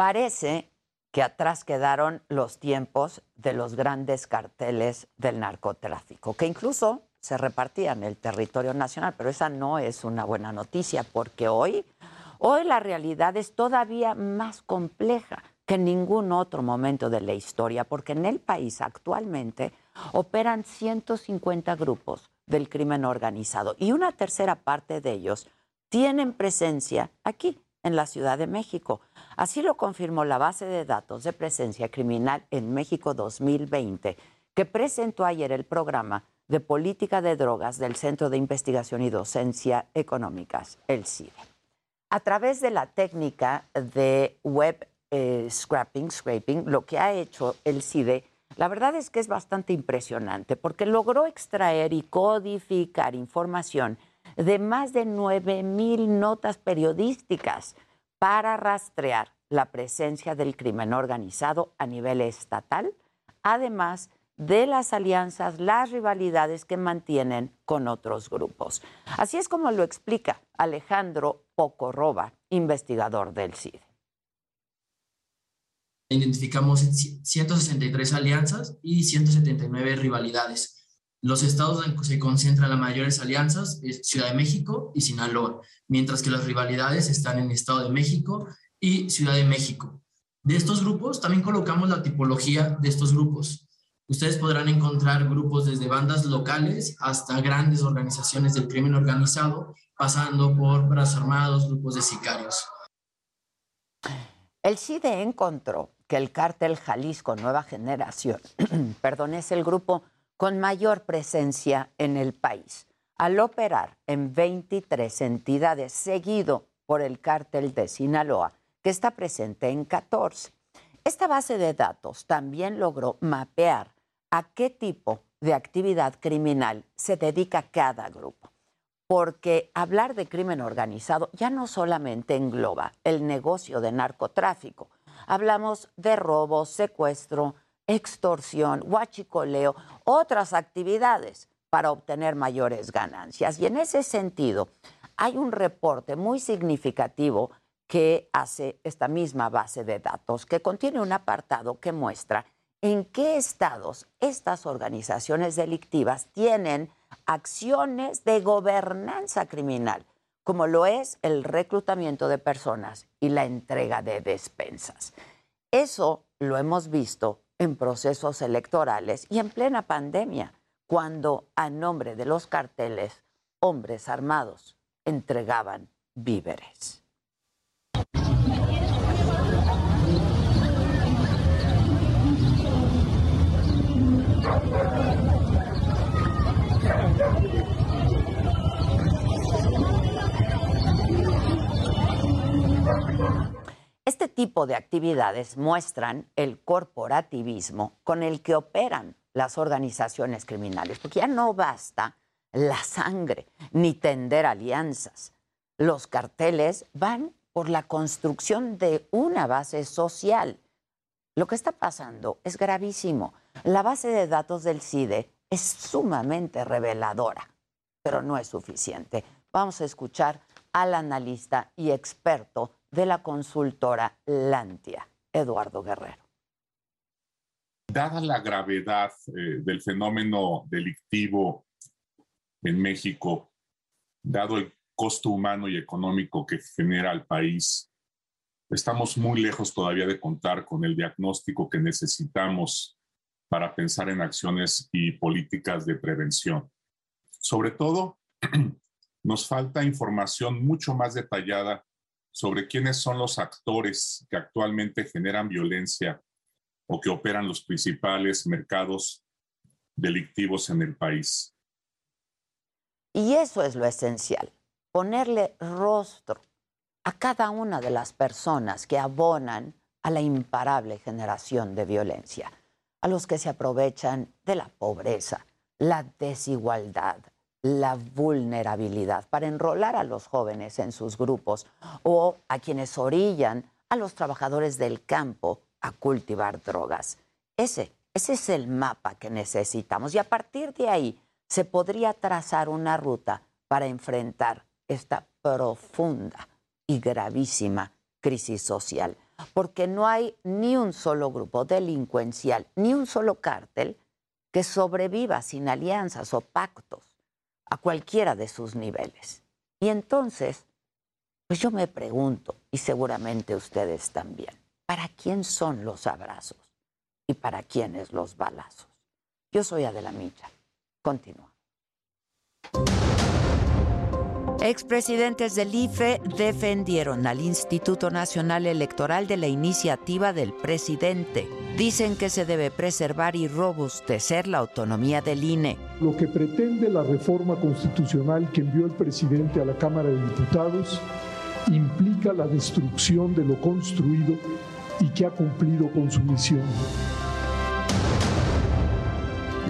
Parece que atrás quedaron los tiempos de los grandes carteles del narcotráfico, que incluso se repartían el territorio nacional, pero esa no es una buena noticia porque hoy, hoy la realidad es todavía más compleja que en ningún otro momento de la historia, porque en el país actualmente operan 150 grupos del crimen organizado y una tercera parte de ellos tienen presencia aquí, en la Ciudad de México. Así lo confirmó la base de datos de presencia criminal en México 2020, que presentó ayer el programa de política de drogas del Centro de Investigación y Docencia Económicas, el CIDE. A través de la técnica de web eh, scrapping, scraping, lo que ha hecho el CIDE, la verdad es que es bastante impresionante porque logró extraer y codificar información de más de 9 mil notas periodísticas para rastrear la presencia del crimen organizado a nivel estatal, además de las alianzas, las rivalidades que mantienen con otros grupos. Así es como lo explica Alejandro Pocorroba, investigador del CIDE. Identificamos 163 alianzas y 179 rivalidades los estados que se concentran las mayores alianzas es Ciudad de México y Sinaloa, mientras que las rivalidades están en Estado de México y Ciudad de México. De estos grupos también colocamos la tipología de estos grupos. Ustedes podrán encontrar grupos desde bandas locales hasta grandes organizaciones del crimen organizado, pasando por brazos armados, grupos de sicarios. El CIDE encontró que el cártel Jalisco Nueva Generación, perdón, es el grupo con mayor presencia en el país, al operar en 23 entidades, seguido por el cártel de Sinaloa, que está presente en 14. Esta base de datos también logró mapear a qué tipo de actividad criminal se dedica cada grupo. Porque hablar de crimen organizado ya no solamente engloba el negocio de narcotráfico. Hablamos de robo, secuestro, extorsión, huachicoleo, otras actividades para obtener mayores ganancias. Y en ese sentido, hay un reporte muy significativo que hace esta misma base de datos, que contiene un apartado que muestra en qué estados estas organizaciones delictivas tienen acciones de gobernanza criminal, como lo es el reclutamiento de personas y la entrega de despensas. Eso lo hemos visto en procesos electorales y en plena pandemia, cuando a nombre de los carteles, hombres armados entregaban víveres. Este tipo de actividades muestran el corporativismo con el que operan las organizaciones criminales, porque ya no basta la sangre ni tender alianzas. Los carteles van por la construcción de una base social. Lo que está pasando es gravísimo. La base de datos del CIDE es sumamente reveladora, pero no es suficiente. Vamos a escuchar al analista y experto de la consultora Lantia, Eduardo Guerrero. Dada la gravedad eh, del fenómeno delictivo en México, dado el costo humano y económico que genera al país, estamos muy lejos todavía de contar con el diagnóstico que necesitamos para pensar en acciones y políticas de prevención. Sobre todo, nos falta información mucho más detallada sobre quiénes son los actores que actualmente generan violencia o que operan los principales mercados delictivos en el país. Y eso es lo esencial, ponerle rostro a cada una de las personas que abonan a la imparable generación de violencia, a los que se aprovechan de la pobreza, la desigualdad, la vulnerabilidad para enrolar a los jóvenes en sus grupos o a quienes orillan a los trabajadores del campo a cultivar drogas. Ese, ese es el mapa que necesitamos y a partir de ahí se podría trazar una ruta para enfrentar esta profunda y gravísima crisis social, porque no hay ni un solo grupo delincuencial, ni un solo cártel que sobreviva sin alianzas o pactos a cualquiera de sus niveles. Y entonces, pues yo me pregunto, y seguramente ustedes también, ¿para quién son los abrazos y para quiénes los balazos? Yo soy Adela Micha. Continúa. Expresidentes del IFE defendieron al Instituto Nacional Electoral de la iniciativa del presidente. Dicen que se debe preservar y robustecer la autonomía del INE. Lo que pretende la reforma constitucional que envió el presidente a la Cámara de Diputados implica la destrucción de lo construido y que ha cumplido con su misión.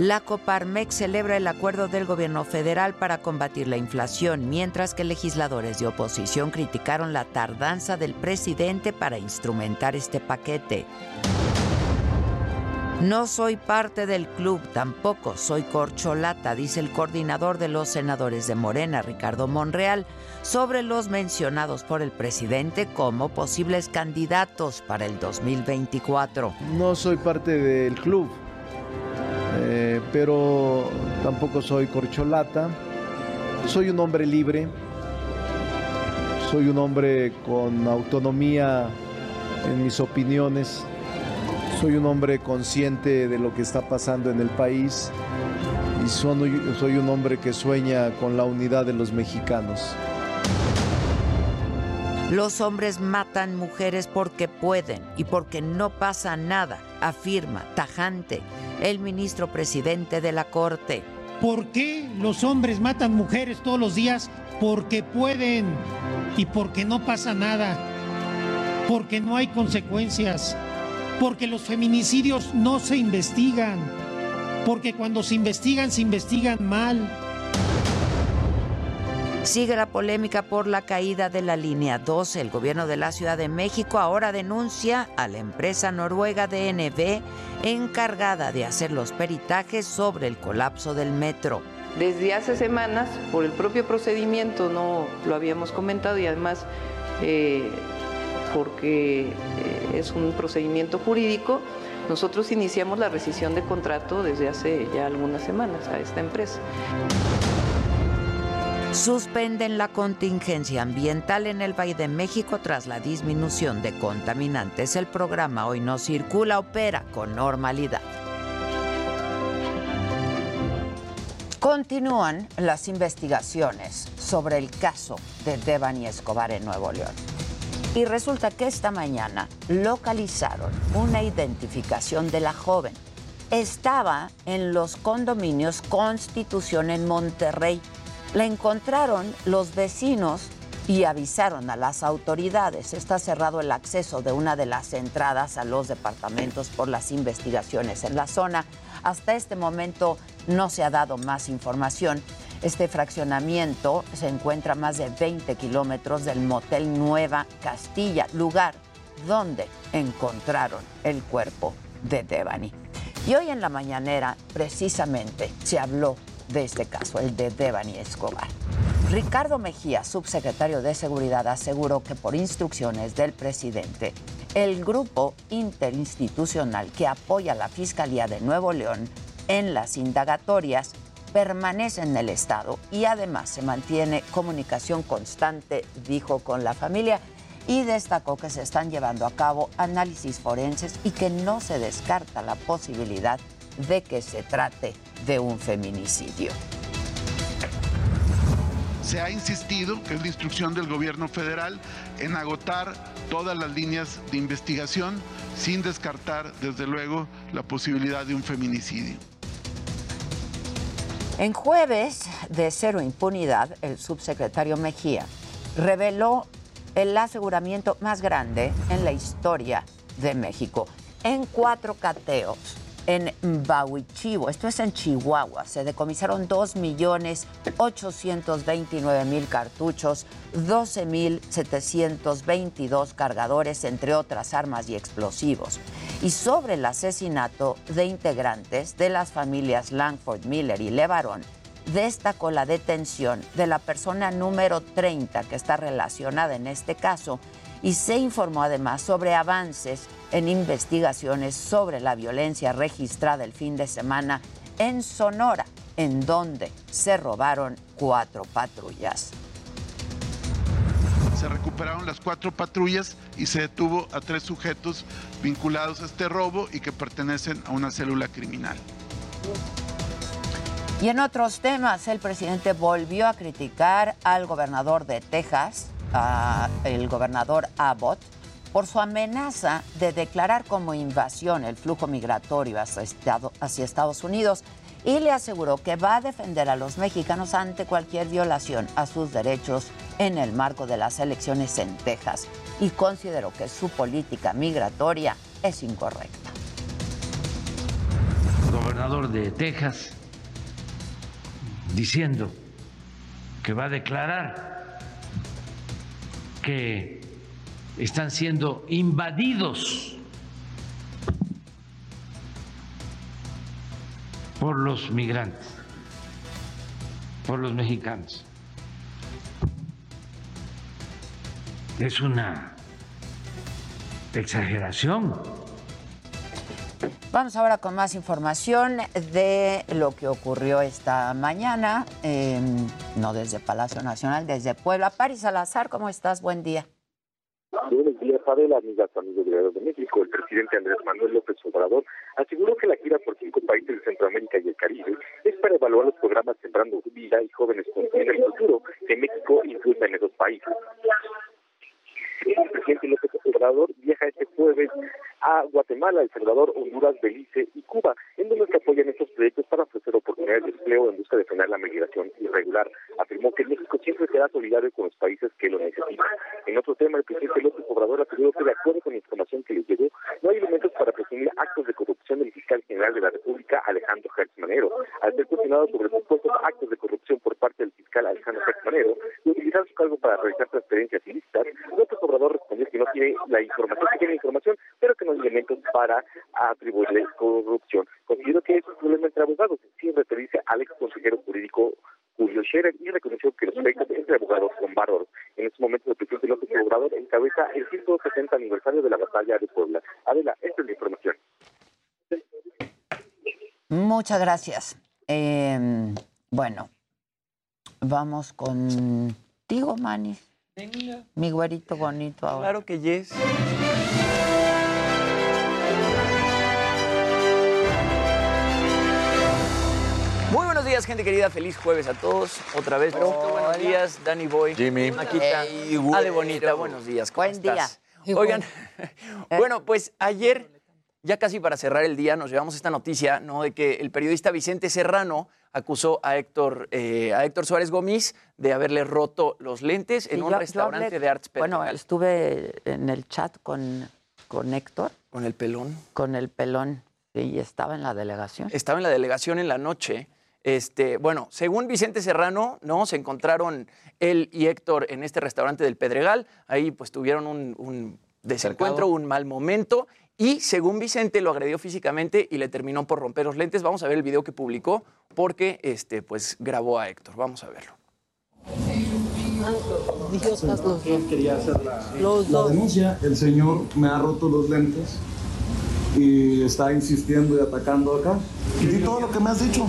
La Coparmex celebra el acuerdo del gobierno federal para combatir la inflación, mientras que legisladores de oposición criticaron la tardanza del presidente para instrumentar este paquete. No soy parte del club, tampoco soy corcholata, dice el coordinador de los senadores de Morena, Ricardo Monreal, sobre los mencionados por el presidente como posibles candidatos para el 2024. No soy parte del club eh, pero tampoco soy corcholata. Soy un hombre libre, soy un hombre con autonomía en mis opiniones, soy un hombre consciente de lo que está pasando en el país y soy un hombre que sueña con la unidad de los mexicanos. Los hombres matan mujeres porque pueden y porque no pasa nada, afirma tajante el ministro presidente de la Corte. ¿Por qué los hombres matan mujeres todos los días? Porque pueden y porque no pasa nada, porque no hay consecuencias, porque los feminicidios no se investigan, porque cuando se investigan se investigan mal Sigue la polémica por la caída de la línea 12. El gobierno de la Ciudad de México ahora denuncia a la empresa noruega DNB encargada de hacer los peritajes sobre el colapso del metro. Desde hace semanas, por el propio procedimiento, no lo habíamos comentado y además eh, porque eh, es un procedimiento jurídico, nosotros iniciamos la rescisión de contrato desde hace ya algunas semanas a esta empresa. Suspenden la contingencia ambiental en el Valle de México tras la disminución de contaminantes. El programa Hoy no circula opera con normalidad. Continúan las investigaciones sobre el caso de Devani Escobar en Nuevo León. Y resulta que esta mañana localizaron una identificación de la joven. Estaba en los condominios Constitución en Monterrey la encontraron los vecinos y avisaron a las autoridades. Está cerrado el acceso de una de las entradas a los departamentos por las investigaciones en la zona. Hasta este momento no se ha dado más información. Este fraccionamiento se encuentra a más de 20 kilómetros del motel Nueva Castilla, lugar donde encontraron el cuerpo de Devani. Y hoy en la mañanera, precisamente, se habló de este caso, el de Devani Escobar. Ricardo Mejía, subsecretario de Seguridad, aseguró que por instrucciones del presidente, el grupo interinstitucional que apoya a la Fiscalía de Nuevo León en las indagatorias permanece en el Estado y además se mantiene comunicación constante, dijo, con la familia y destacó que se están llevando a cabo análisis forenses y que no se descarta la posibilidad de que se trate de un feminicidio. Se ha insistido, que es la instrucción del gobierno federal, en agotar todas las líneas de investigación sin descartar, desde luego, la posibilidad de un feminicidio. En jueves de cero impunidad, el subsecretario Mejía reveló el aseguramiento más grande en la historia de México. En cuatro cateos en Bahuichivo, esto es en Chihuahua, se decomisaron 2.829.000 cartuchos, 12.722 cargadores, entre otras armas y explosivos. Y sobre el asesinato de integrantes de las familias Langford, Miller y Levarón, destacó la detención de la persona número 30 que está relacionada en este caso y se informó además sobre avances en investigaciones sobre la violencia registrada el fin de semana en Sonora, en donde se robaron cuatro patrullas. Se recuperaron las cuatro patrullas y se detuvo a tres sujetos vinculados a este robo y que pertenecen a una célula criminal. Y en otros temas, el presidente volvió a criticar al gobernador de Texas, el gobernador Abbott, por su amenaza de declarar como invasión el flujo migratorio hacia, Estados Unidos y le aseguró que va a defender a los mexicanos ante cualquier violación a sus derechos en el marco de las elecciones en Texas y consideró que su política migratoria es incorrecta. El gobernador de Texas diciendo que va a declarar que están siendo invadidos por los migrantes, por los mexicanos. Es una exageración. Vamos ahora con más información de lo que ocurrió esta mañana, no desde Palacio Nacional, desde Puebla. Paris Salazar, ¿cómo estás? Buen día. Adela, amigas, amigos de de México. El presidente Andrés Manuel López Obrador aseguró que la gira por cinco países de Centroamérica y el Caribe es para evaluar los programas Sembrando Vida y Jóvenes con el futuro que México incluya en esos países. El presidente López Obrador viaja este jueves a Guatemala, El Salvador, Honduras, Belice y Cuba, en donde se apoyan estos proyectos para ofrecer oportunidades de empleo en busca de frenar la migración irregular. Afirmó que México siempre será solidario con los países que lo necesitan. En otro tema, el presidente López Obrador afirmó que de acuerdo con la información que le llegó, no hay elementos para presumir actos de corrupción del fiscal general de la República, Alejandro Gertz Manero. Al ser cuestionado sobre supuestos actos de corrupción por parte del fiscal Alejandro Gertz Manero y utilizar su cargo para realizar transferencias ilícitas, López Obrador respondió que no tiene la información, que tiene información, pero que no elementos para atribuirle corrupción. Considero que es un problema entre abogados, sin referirse al ex consejero jurídico Julio Scherer y reconoció que los pleitos entre abogados son bárbaros. En estos momentos, el presidente López Obrador encabeza el 170 aniversario de la batalla de Puebla. Adela, esta es la información. Muchas gracias. Eh, bueno, vamos contigo, Manny. Venga. Mi güerito bonito ahora. Claro que yes. Días, gente querida. Feliz jueves a todos. Otra vez. Buenos días, Danny Boy. Jimmy. Maquita. Ey, Ale Bonita. Buenos días. ¿Cómo Buen día. Oigan, bueno, pues ayer, ya casi para cerrar el día, nos llevamos esta noticia, ¿no? De que el periodista Vicente Serrano acusó a Héctor, eh, a Héctor Suárez Gómez de haberle roto los lentes en un yo- yo restaurante hablé- de artes Bueno, estuve en el chat con, con Héctor, Con el pelón. con el pelón, sí, y estaba en la delegación. estaba en la delegación en la noche. Este, bueno, según Vicente Serrano, ¿no? Se encontraron él y Héctor en este restaurante del Pedregal. Ahí pues tuvieron un, un desencuentro, un mal momento. Y según Vicente lo agredió físicamente y le terminó por romper los lentes. Vamos a ver el video que publicó porque este, pues, grabó a Héctor. Vamos a verlo. ¿Quién quería hacer la, la denuncia? El señor me ha roto los lentes y está insistiendo y atacando acá. Y di todo lo que me has dicho.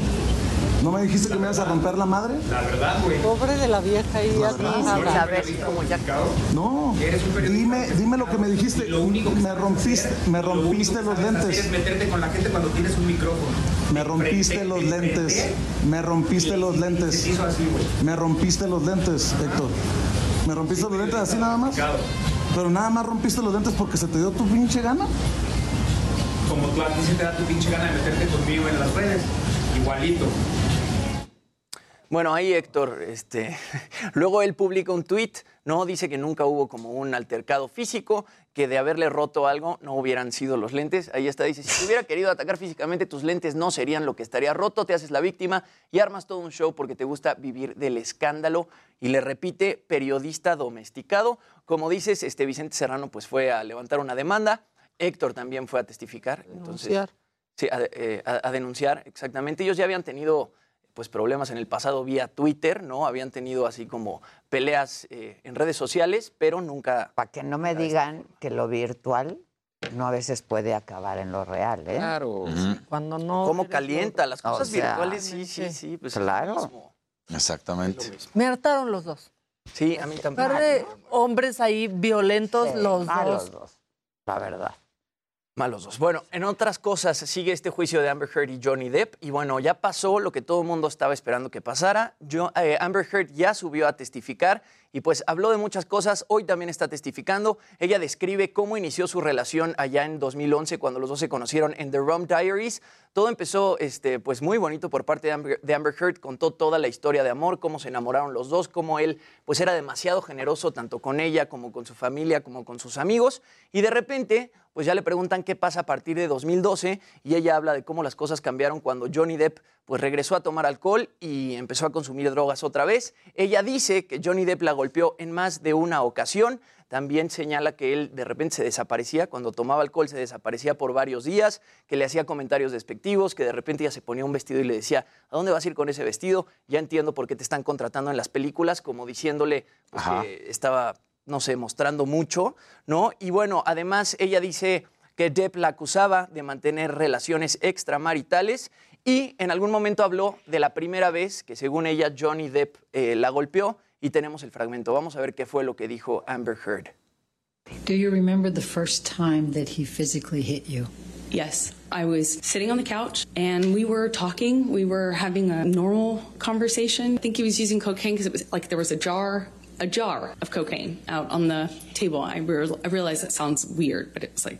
¿No me dijiste que me ibas a romper la madre? La verdad, güey. Pobre de la vieja ahí La verdad. A ver, como ya... No, dime, dime lo que me dijiste. me rompiste, me rompiste los Quieres lentes. meterte con la gente cuando tienes un micrófono. Me rompiste los lentes. Me rompiste los lentes. Me rompiste los lentes, Héctor. Me rompiste los lentes así nada más. Pero nada más rompiste los lentes porque se te dio tu pinche gana. Como tú a ti se te da tu pinche gana de meterte conmigo en las redes. Igualito. Bueno, ahí Héctor, este, luego él publica un tweet, ¿no? Dice que nunca hubo como un altercado físico, que de haberle roto algo no hubieran sido los lentes. Ahí está, dice, si te hubiera querido atacar físicamente, tus lentes no serían lo que estaría roto, te haces la víctima y armas todo un show porque te gusta vivir del escándalo. Y le repite, periodista domesticado. Como dices, este Vicente Serrano pues fue a levantar una demanda, Héctor también fue a testificar. Entonces, Denunciar. Sí, a, eh, a- a denunciar, exactamente. Ellos ya habían tenido pues problemas en el pasado vía Twitter, ¿no? Habían tenido así como peleas eh, en redes sociales, pero nunca... Para que no me digan que lo virtual no a veces puede acabar en lo real, ¿eh? Claro. Cuando no. ¿Cómo calienta? Las O cosas sea, virtuales, sí, sí, sí. Pues claro. Exactamente. Me hartaron los dos. Sí, a mí también. Par de hombres ahí violentos, Sí, los dos. dos, la verdad. Malos dos. Bueno, en otras cosas, sigue este juicio de Amber Heard y Johnny Depp. Y bueno, ya pasó lo que todo el mundo estaba esperando que pasara. Eh, Amber Heard ya subió a testificar y pues habló de muchas cosas. Hoy también está testificando. Ella describe cómo inició su relación allá en 2011, cuando los dos se conocieron en The Rum Diaries. Todo empezó este, pues muy bonito por parte de Amber, Heard. Contó toda la historia de amor, cómo se enamoraron los dos, cómo él pues era demasiado generoso tanto con ella como con su familia, como con sus amigos. Y de repente pues ya le preguntan qué pasa a partir de 2012 y ella habla de cómo las cosas cambiaron cuando Johnny Depp pues regresó a tomar alcohol y empezó a consumir drogas otra vez. Ella dice que Johnny Depp la golpeó en más de una ocasión. También señala que él de repente se desaparecía, cuando tomaba alcohol se desaparecía por varios días, que le hacía comentarios despectivos, que de repente ella se ponía un vestido y le decía, ¿a dónde vas a ir con ese vestido? Ya entiendo por qué te están contratando en las películas, como diciéndole pues, que estaba, no sé, mostrando mucho, ¿no? Y bueno, además ella dice que Depp la acusaba de mantener relaciones extramaritales y en algún momento habló de la primera vez que según ella Johnny Depp eh, la golpeó y tenemos el fragmento. Vamos a ver qué fue lo que dijo Amber Heard. Do you remember the first time that he physically hit you? Yes. I was sitting on the couch and we were talking. We were having a normal conversation. I think he was using cocaine because it was like there was a jar, a jar of cocaine out on the table. I, re- I realize that sounds weird, but it was like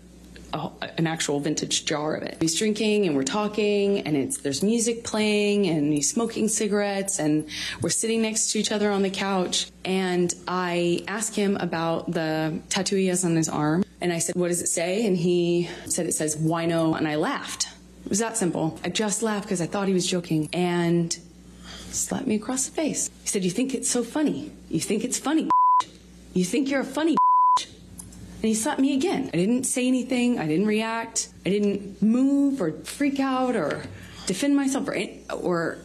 a, an actual vintage jar of it. He's drinking and we're talking and it's there's music playing and he's smoking cigarettes and we're sitting next to each other on the couch and I asked him about the tattoo he has on his arm and I said, "What does it say?" And he said it says wino and I laughed. It was that simple. I just laughed because I thought he was joking and slapped me across the face. He said, "You think it's so funny? You think it's funny? You think you're a funny?" And he slapped me again. I didn't say anything. I didn't react. I didn't move or freak out or defend myself or, or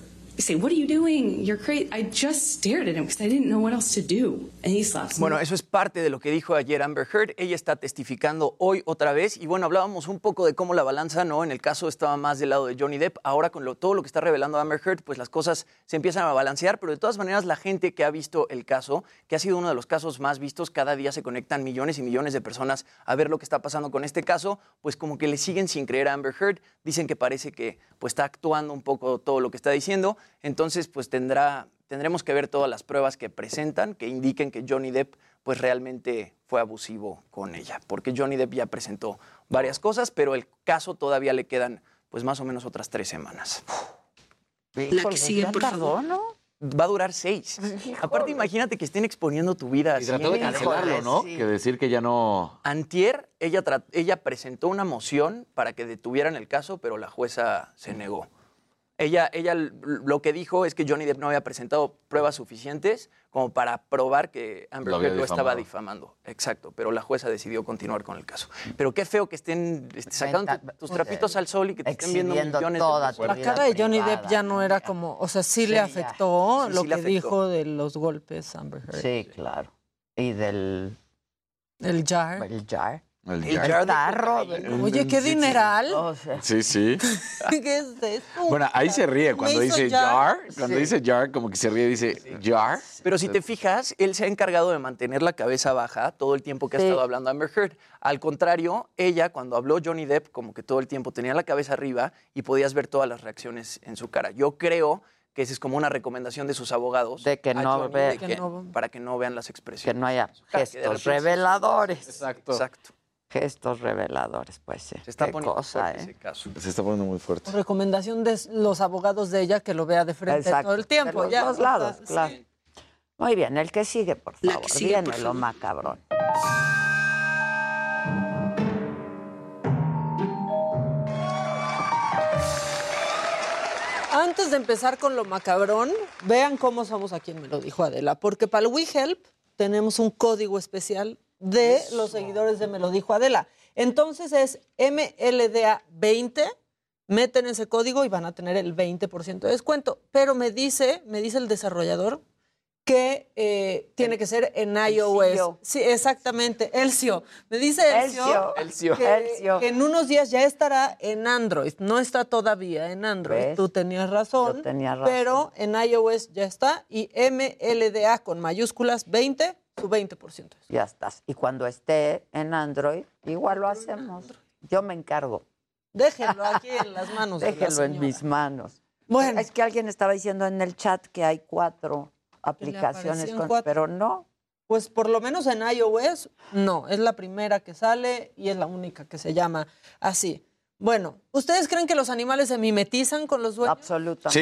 Bueno, eso es parte de lo que dijo ayer Amber Heard. Ella está testificando hoy otra vez. Y bueno, hablábamos un poco de cómo la balanza, ¿no? En el caso estaba más del lado de Johnny Depp. Ahora con lo- todo lo que está revelando Amber Heard, pues las cosas se empiezan a balancear. Pero de todas maneras, la gente que ha visto el caso, que ha sido uno de los casos más vistos, cada día se conectan millones y millones de personas a ver lo que está pasando con este caso, pues como que le siguen sin creer a Amber Heard. Dicen que parece que pues está actuando un poco todo lo que está diciendo. Entonces, pues tendrá tendremos que ver todas las pruebas que presentan que indiquen que Johnny Depp pues realmente fue abusivo con ella, porque Johnny Depp ya presentó varias cosas, pero el caso todavía le quedan pues más o menos otras tres semanas. La que sigue, por favor. ¿no? Va a durar seis. Aparte, imagínate que estén exponiendo tu vida Y así. trató de cancelarlo, ¿no? Que decir que ya no. Antier, ella, ella presentó una moción para que detuvieran el caso, pero la jueza se negó. Ella, ella lo que dijo es que Johnny Depp no había presentado pruebas suficientes como para probar que Amber Lo lo estaba difamando. Exacto, pero la jueza decidió continuar con el caso. Pero qué feo que estén este, sacando tu- tus trapitos al sol y que te estén viendo millones toda de. La cara de Johnny Depp ya no era como, o sea, sí, le afectó Sí, lo sí que afectó. dijo de los golpes Amber Heard. Sí, claro. Y del El jar. el jar. El El. Oye, qué dineral. O sea, Sí, sí. ¿Qué es eso? Bueno, ahí se ríe cuando dice jar. jar. Cuando Sí. dice jar, como que se ríe y dice jar. Pero si te fijas, él se ha encargado de mantener la cabeza baja todo el tiempo que ha estado hablando Amber Heard. Al contrario, ella, cuando habló Johnny Depp, como que todo el tiempo tenía la cabeza arriba y podías ver todas las reacciones en su cara. Yo creo que esa es como una recomendación de sus abogados. De que a no Johnny, ve- de Que que- no- para que no vean las que expresiones. no haya que gestos reveladores. Exacto. Exacto. Gestos reveladores, pues sí. Se está Qué poniendo cosa, fuerte ¿eh? ese caso. Se está poniendo muy fuerte. Recomendación de los abogados de ella que lo vea de frente Exacto, todo el tiempo. De los ya, dos lados, sí. Muy bien, el que sigue, por favor. que sigue, Viene por lo favor. macabrón. Antes de empezar con lo macabrón, vean cómo somos aquí en Me lo dijo Adela, porque para el WeHelp tenemos un código especial de los seguidores de Me lo dijo Adela. Entonces es MLDA20, meten ese código y van a tener el 20% de descuento. Pero me dice, me dice el desarrollador que eh, tiene que ser en iOS. CIO. Sí, exactamente, Elcio. Me dice Elcio, Elcio. que, Elcio. que en unos días ya estará en Android. No está todavía en Android. ¿Ves? Tú tenías razón. Yo tenía razón. Pero en iOS ya está. Y MLDA con mayúsculas 20, su 20%. Ya estás. Y cuando esté en Android, igual lo hacemos. Yo me encargo. Déjenlo aquí en las manos. de la Déjenlo en mis manos. Bueno. Es que alguien estaba diciendo en el chat que hay cuatro aplicaciones, con- cuatro. pero no. Pues por lo menos en iOS, no. Es la primera que sale y es la única que se llama así. Bueno, ¿ustedes creen que los animales se mimetizan con los dueños? Absolutamente.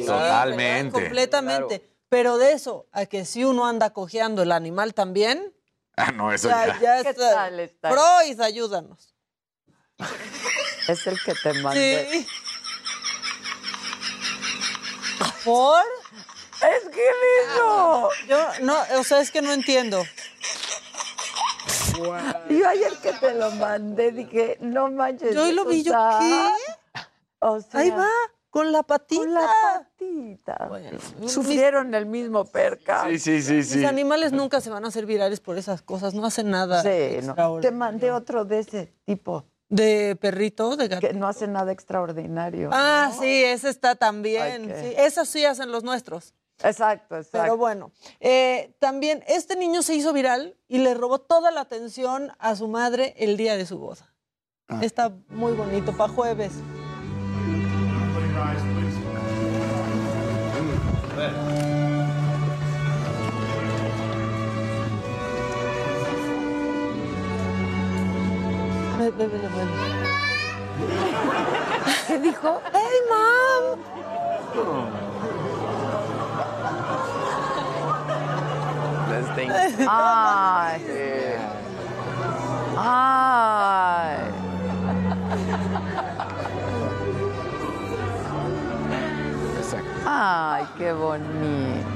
Sí, totalmente. Completamente. Pero de eso, a que si uno anda cojeando el animal también, Ah, no, eso ya, ya. ya ¿Qué está. tal está? Freud, ayúdanos. Es el que te mandé. Sí. ¿Por? Es que lindo. Yo no, o sea, es que no entiendo. Yo ayer que te lo mandé dije, no manches. Yo hoy lo vi, yo, sea, ¿qué? O sea, Ahí va, con la patita. Con la patita. Sufrieron el mismo perca. Sí, sí, sí, Mis sí. animales nunca se van a hacer virales por esas cosas, no hacen nada. Sí, no. Te mandé otro de ese tipo. ¿De perrito? ¿De gato? Que no hace nada extraordinario. Ah, sí, ese está también. Ay, qué- sí. Esos sí hacen los nuestros. Exacto, exacto. Pero bueno, eh, también este niño se hizo viral y le robó toda la atención a su madre el día de su boda. Ah. Está muy bonito para jueves. Ve. ¿Qué dijo? ¡Hey, mom! Ay. Ay. Ay, qué bonito.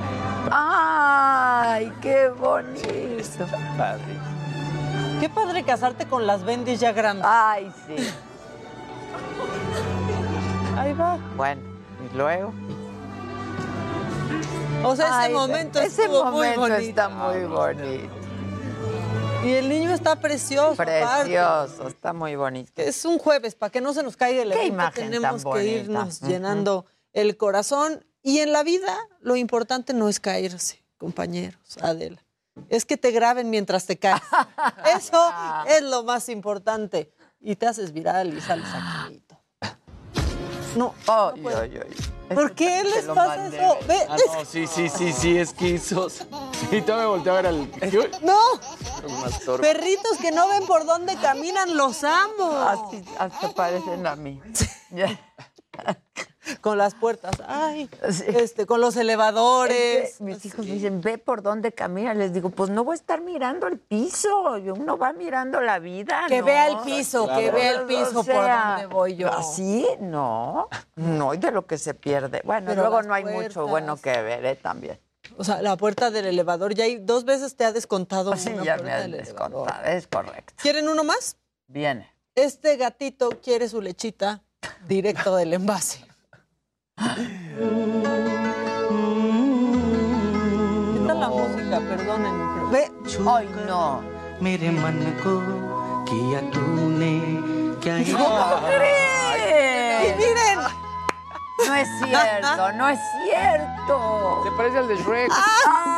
Ay, qué bonito. Padre. Qué padre casarte con las bendis ya grandes. Ay, sí. Ahí va. Bueno, y luego. O sea, ese Ay, momento ese estuvo muy bonito. está muy bonito. Y el niño está precioso. aparte. Precioso, está muy bonito. Es un jueves, para que no se nos caiga el evento, imagen tenemos tan que irnos llenando el corazón. Y en la vida, lo importante no es caerse, compañeros, Adela. Es que te graben mientras te caes. Eso es lo más importante. Y te haces viral y sales aquí. todo. No, no Ay, puedo. ay, ay. ¿Por qué Te les pasa eso? Ve, Ah, es- no, sí, sí, sí, sí, es que hizo. Y todavía volteé a ver al. No, perritos que no ven por dónde caminan, los amo. Así hasta parecen a mí. Con las puertas, ay, Sí. este, con los elevadores. Es que mis hijos me dicen, ve por dónde camina. Les digo, pues no voy a estar mirando el piso. Uno va mirando la vida. Que ¿no? vea el piso, que vea el O piso por sea, donde voy yo. ¿Así? No. No, y de lo que se pierde. Bueno, Pero luego no hay mucho bueno que ver ¿eh? también. O sea, la puerta del elevador, ya hay dos veces te ha descontado Sí, una ya me elevador. descontado. Es correcto. ¿Quieren uno más? Viene. Este gatito quiere su lechita directo del envase. Está la música, perdónenme, pero ve. Ay, no. Mere man ko kiya tune kya ¿Cómo crees? Y miren. No es cierto, no es cierto. Se parece al de Shrek.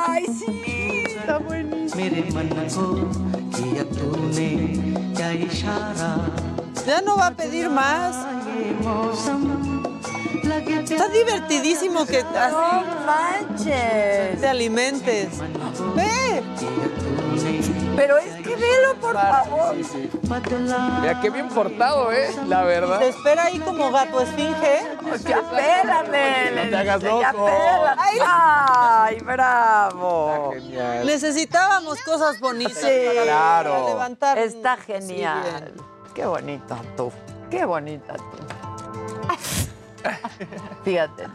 Ay, sí. Está buenísimo. Mere man ko kiya tune kya ishara. Ya no va a pedir más. Está divertidísimo que así. No manches. Te alimentes. ¡Ve! Pero es que velo, por favor. Mira, qué bien portado, ¿eh? La verdad. Te espera ahí como gato esfinge. Ya pélame. No te hagas loco. Ay, bravo. Está genial. Necesitábamos cosas bonitas sí, para claro. levantar. Está genial. Qué bonita tú. Qué bonita tú. Fíjate.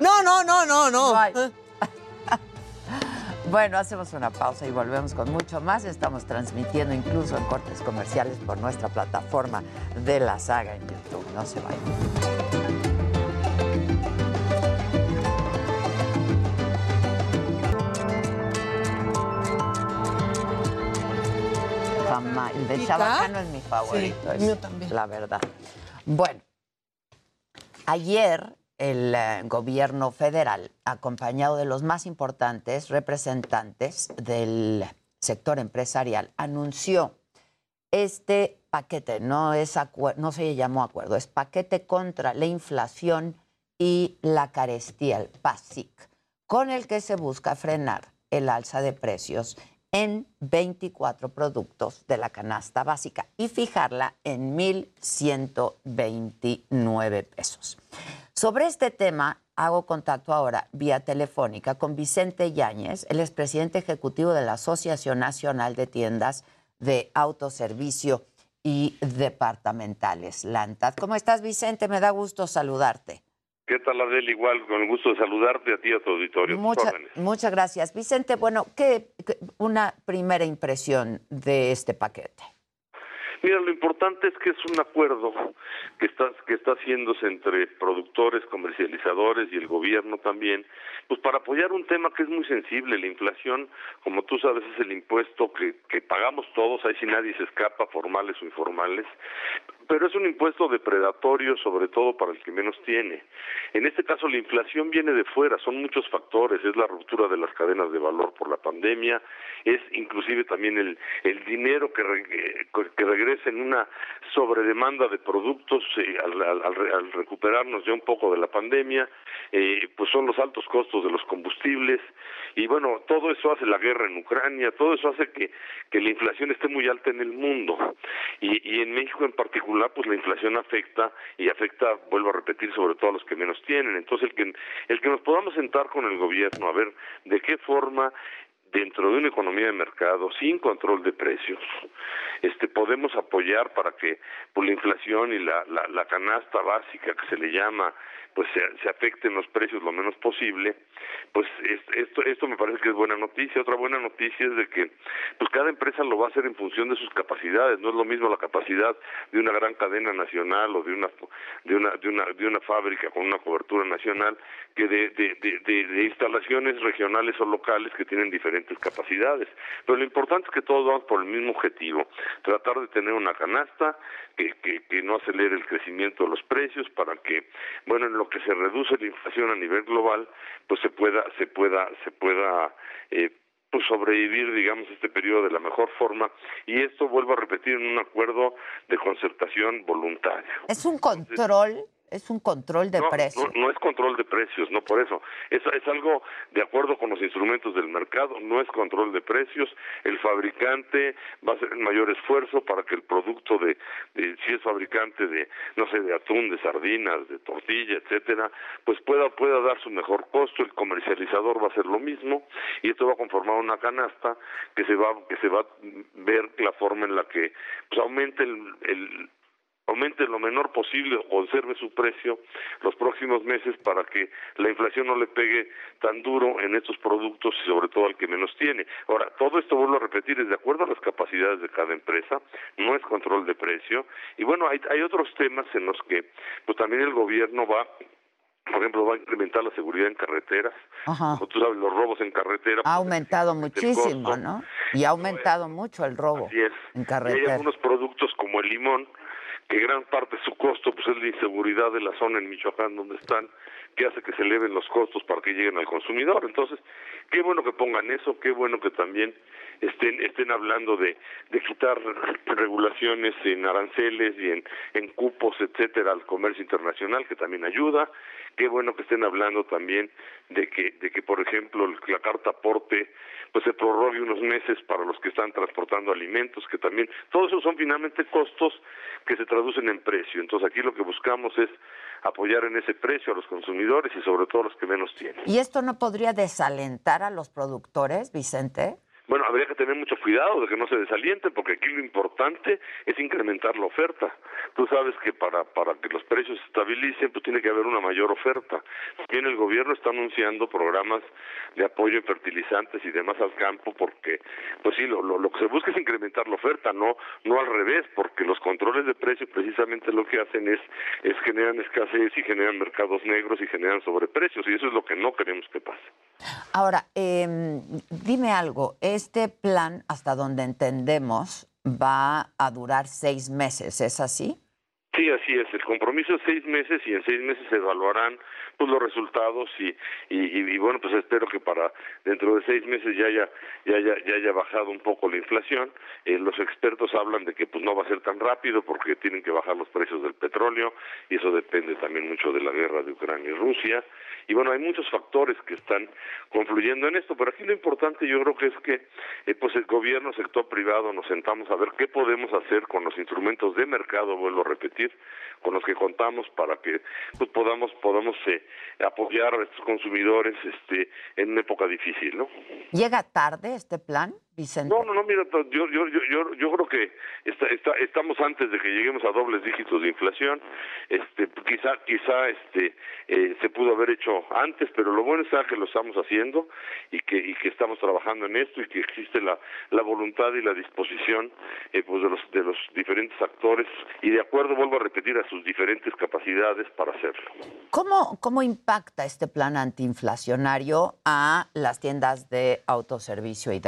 No, no, no, no, no. Bueno, hacemos una pausa y volvemos con mucho más. Estamos transmitiendo incluso en cortes comerciales por nuestra plataforma de la saga en YouTube. No se vayan. El de. Chabacano es mi favorito. Sí, es mío también. La verdad. Bueno, Ayer el eh, gobierno federal, acompañado de los más importantes representantes del sector empresarial, anunció este paquete, no, es no se llamó acuerdo, es paquete contra la inflación y la carestía, el PASIC, con el que se busca frenar el alza de precios en 24 productos de la canasta básica y fijarla en 1.129 pesos. Sobre este tema, hago contacto ahora vía telefónica con Vicente Yáñez, el expresidente ejecutivo de la Asociación Nacional de Tiendas de Autoservicio y Departamentales, LANTAD. ¿Cómo estás, Vicente? Me da gusto saludarte. ¿Qué tal, Adel? Igual, con el gusto de saludarte a ti y a tu auditorio. Mucha- muchas gracias. Vicente, bueno, ¿qué, qué- una primera impresión de este paquete? Mira, lo importante es que es un acuerdo que está, que está haciéndose entre productores, comercializadores y el gobierno también, pues para apoyar un tema que es muy sensible. La inflación, como tú sabes, es el impuesto que, que pagamos todos, ahí si nadie se escapa, formales o informales, pero es un impuesto depredatorio, sobre todo para el que menos tiene. En este caso, la inflación viene de fuera, son muchos factores, es la ruptura de las cadenas de valor por la pandemia, es inclusive también el, el dinero que, que regresa en una sobredemanda de productos eh, al, al- al re- al recuperarnos ya un poco de la pandemia, eh, pues son los altos costos de los combustibles y bueno, todo eso hace la guerra en Ucrania, todo eso hace que, que la inflación esté muy alta en el mundo y, y en México en particular pues la inflación afecta y afecta, vuelvo a repetir, sobre todo a los que menos tienen. Entonces el que, el que nos podamos sentar con el gobierno a ver de qué forma dentro de una economía de mercado sin control de precios este podemos apoyar para que por la inflación y la, la, la canasta básica que se le llama pues se, afecten los precios lo menos posible pues es- esto esto me parece que es buena noticia. Otra buena noticia es de que pues cada empresa lo va a hacer en función de sus capacidades. No es lo mismo la capacidad de una gran cadena nacional o de una de una de una de una fábrica con una cobertura nacional que de, de- de instalaciones regionales o locales que tienen diferentes capacidades. Pero lo importante es que todos vamos por el mismo objetivo tratar de tener una canasta que, que, que no acelere el crecimiento de los precios para que bueno en lo que se reduce la inflación a nivel global pues se pueda se pueda se pueda eh, pues sobrevivir, digamos, este periodo de la mejor forma y esto vuelvo a repetir en un acuerdo de concertación voluntario. ¿Es un control? ¿Es un control de no, precios? No, no es control de precios, no por eso. Es, es algo de acuerdo con los instrumentos del mercado, no es control de precios. El fabricante va a hacer el mayor esfuerzo para que el producto de, de- si es fabricante de, no sé, de atún, de sardinas, de tortilla, etcétera, pues pueda, pueda dar su mejor costo. El comercializador va a hacer lo mismo y esto va a conformar una canasta que se va, que se va a ver la forma en la que pues aumente el, el aumente lo menor posible o conserve su precio los próximos meses para que la inflación no le pegue tan duro en estos productos y sobre todo al que menos tiene. Ahora, todo esto vuelvo a repetir, es de acuerdo a las capacidades de cada empresa, no es control de precio y bueno, hay, hay otros temas en los que pues también el gobierno va por ejemplo, va a incrementar la seguridad en carreteras. Ajá. Como tú sabes, los robos en carretera. Ha aumentado el muchísimo. ¿no? Y ha aumentado mucho el robo Así es. en Y hay carretera. algunos productos como el limón, que gran parte de su costo pues es la inseguridad de la zona en Michoacán donde están, que hace que se eleven los costos para que lleguen al consumidor. Entonces, qué bueno que pongan eso, qué bueno que también estén estén hablando de, de quitar regulaciones en aranceles y en, en cupos, etcétera, al comercio internacional, que también ayuda. Qué bueno que estén hablando también de que, de que por ejemplo, la carta aporte pues se prorrogue unos meses para los que están transportando alimentos, que también, todos esos son finalmente costos que se traducen en precio. Entonces aquí lo que buscamos es apoyar en ese precio a los consumidores y sobre todo a los que menos tienen. ¿Y esto no podría desalentar a los productores, Vicente? Bueno, habría que tener mucho cuidado de que no se desalienten, porque aquí lo importante es incrementar la oferta. Tú sabes que para, para que los precios se estabilicen, pues tiene que haber una mayor oferta. También el gobierno está anunciando programas de apoyo en fertilizantes y demás al campo, porque, pues sí, lo, lo, lo que se busca es incrementar la oferta, no, no al revés, porque los controles de precios precisamente lo que hacen es, es generan escasez y generan mercados negros y generan sobreprecios, y eso es lo que no queremos que pase. Ahora, eh, dime algo, este plan, hasta donde entendemos, va a durar seis meses, ¿es así? Sí, así es. El compromiso es seis meses y en seis meses se evaluarán pues los resultados y, y, bueno pues espero que para dentro de seis meses ya haya ya ya haya bajado un poco la inflación. Eh, los expertos hablan de que pues no va a ser tan rápido porque tienen que bajar los precios del petróleo y eso depende también mucho de la guerra de Ucrania y Rusia. Y bueno hay muchos factores que están confluyendo en esto, pero aquí lo importante yo creo que es que eh, pues el gobierno, sector privado nos sentamos a ver qué podemos hacer con los instrumentos de mercado, vuelvo a repetir con los que contamos para que pues, podamos podamos eh, apoyar a estos consumidores este en una época difícil, ¿no? ¿Llega tarde este plan, Vicente? No, no, no, mira, yo yo yo yo, yo creo que está, está, estamos antes de que lleguemos a dobles dígitos de inflación. Este, quizá quizá este eh, se pudo haber hecho antes, pero lo bueno está que lo estamos haciendo y que y que estamos trabajando en esto y que existe la la voluntad y la disposición eh, pues de los de los diferentes actores y de acuerdo vuelvo a repetir a sus diferentes capacidades para hacerlo. ¿Cómo, ¿Cómo impacta este plan antiinflacionario a las tiendas de autoservicio y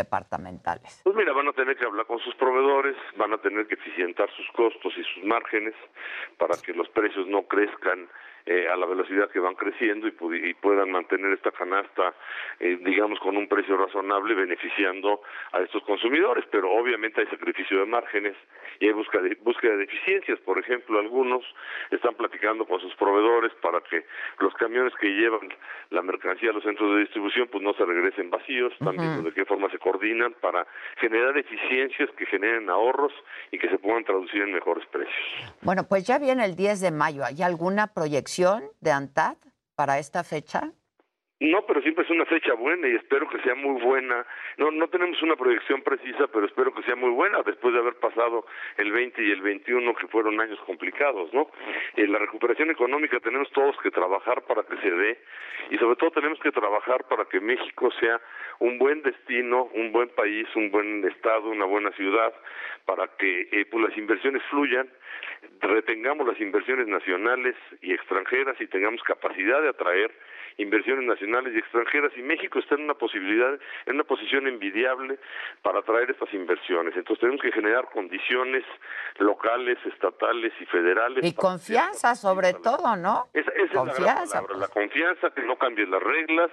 Pues mira, van a tener que hablar con sus proveedores, van a tener que eficientar sus costos y sus márgenes para que los precios no crezcan eh, a la velocidad que van creciendo y, y puedan mantener esta canasta, eh, digamos, con un precio razonable, beneficiando a estos consumidores. Pero obviamente hay sacrificio de márgenes y hay búsqueda de, búsqueda de eficiencias. Por ejemplo, algunos están platicando con sus proveedores para que los camiones que llevan la mercancía a los centros de distribución pues no se regresen vacíos, también uh -huh. de qué forma se coordinan para generar eficiencias que generen ahorros y que se puedan traducir en mejores precios. Bueno, pues ya viene el 10 de mayo. ¿Hay alguna proyección de ANTAD para esta fecha? No, pero siempre es una fecha buena y espero que sea muy buena. No, no tenemos una proyección precisa, pero espero que sea muy buena después de haber pasado el 20 y el 21, que fueron años complicados, ¿no? En la recuperación económica tenemos todos que trabajar para que se dé y sobre todo tenemos que trabajar para que México sea un buen destino, un buen país, un buen estado, una buena ciudad, para que eh, pues las inversiones fluyan, retengamos las inversiones nacionales y extranjeras y tengamos capacidad de atraer inversiones nacionales y extranjeras y México está en una posibilidad, en una posición envidiable para atraer estas inversiones. Entonces tenemos que generar condiciones locales, estatales y federales. Y confianza sobre todo, ¿no? Esa, esa confianza. es la, palabra, la confianza, que no cambies las reglas,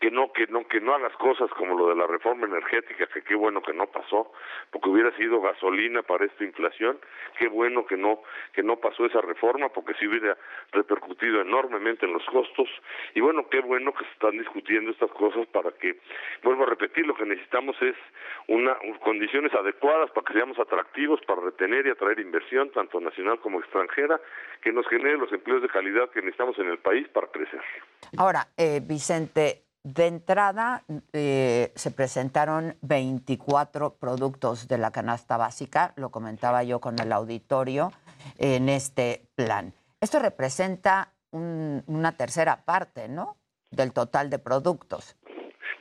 que no, que no, que no hagas cosas como lo de la reforma energética, que qué bueno que no pasó, porque hubiera sido gasolina para esta inflación, qué bueno que no, que no pasó esa reforma, porque sí hubiera repercutido enormemente en los costos, y bueno, qué bueno que se están discutiendo estas cosas para que, vuelvo a repetir, lo que necesitamos es una condiciones adecuadas para que seamos atractivos, para retener y atraer inversión, tanto nacional como extranjera, que nos genere los empleos de calidad que necesitamos en el país para crecer. Ahora, eh, Vicente, de entrada eh, se presentaron 24 productos de la canasta básica, lo comentaba yo con el auditorio, en este plan. Esto representa un, una tercera parte, ¿no? Del total de productos.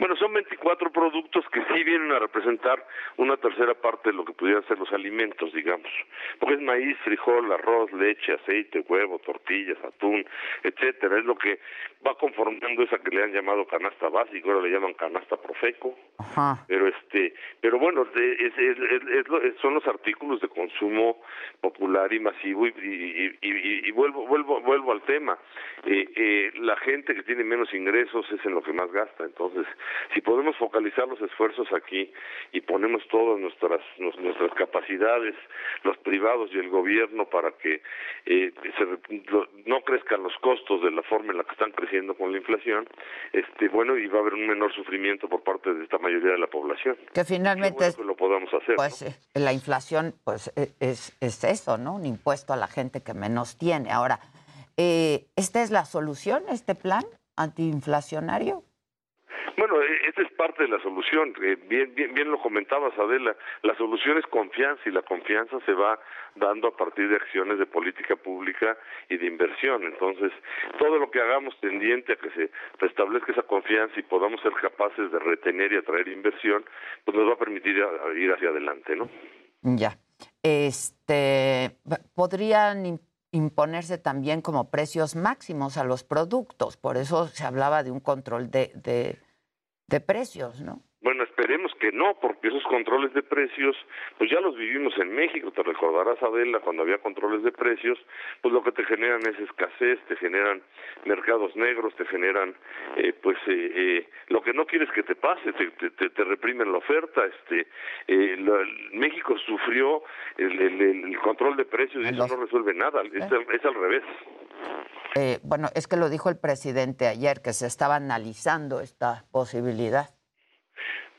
Bueno, son 24 productos que sí vienen a representar una tercera parte de lo que pudieran ser los alimentos, digamos. Porque es maíz, frijol, arroz, leche, aceite, huevo, tortillas, atún, etcétera. Es lo que va conformando esa que le han llamado canasta básica, ahora le llaman canasta profeco. Pero este, pero bueno, es- es- es- es lo- es- son los artículos de consumo popular y masivo y, y- y- y- y vuelvo vuelvo vuelvo al tema. Eh, eh, la gente que tiene menos ingresos es en lo que más gasta. Entonces, si podemos focalizar los esfuerzos aquí y ponemos todas nuestras nuestras capacidades, los privados y el gobierno para que eh, se no crezcan los costos de la forma en la que están creciendo con la inflación, este bueno y va a haber un menor sufrimiento por parte de esta mayoría de la población. Que finalmente bueno que lo podamos hacer. pues, eh, la inflación pues, e- es, es eso, ¿no? Un impuesto a la gente que menos tiene. Ahora, eh, ¿esta es la solución, este plan antiinflacionario? Bueno, eh, esta es parte de la solución. Eh, bien, bien, bien lo comentabas, Adela. La solución es confianza y la confianza se va dando a partir de acciones de política pública y de inversión. Entonces, todo lo que hagamos tendiente a que se restablezca esa confianza y podamos ser capaces de retener y atraer inversión, pues nos va a permitir ir hacia adelante, ¿no? Ya. Este, podrían im- imponerse también como precios máximos a los productos, por eso se hablaba de un control de, de, de precios, ¿no? Bueno, esperemos que no, porque esos controles de precios, pues ya los vivimos en México, te recordarás, Adela, cuando había controles de precios, pues lo que te generan es escasez, te generan mercados negros, te generan, eh, pues, eh, eh, lo que no quieres que te pase, te, te, te- reprimen la oferta, este, eh, la- México sufrió el, el- el control de precios y eso no resuelve nada, es, al- es al revés. Eh, bueno, es que lo dijo el presidente ayer, que se estaba analizando esta posibilidad.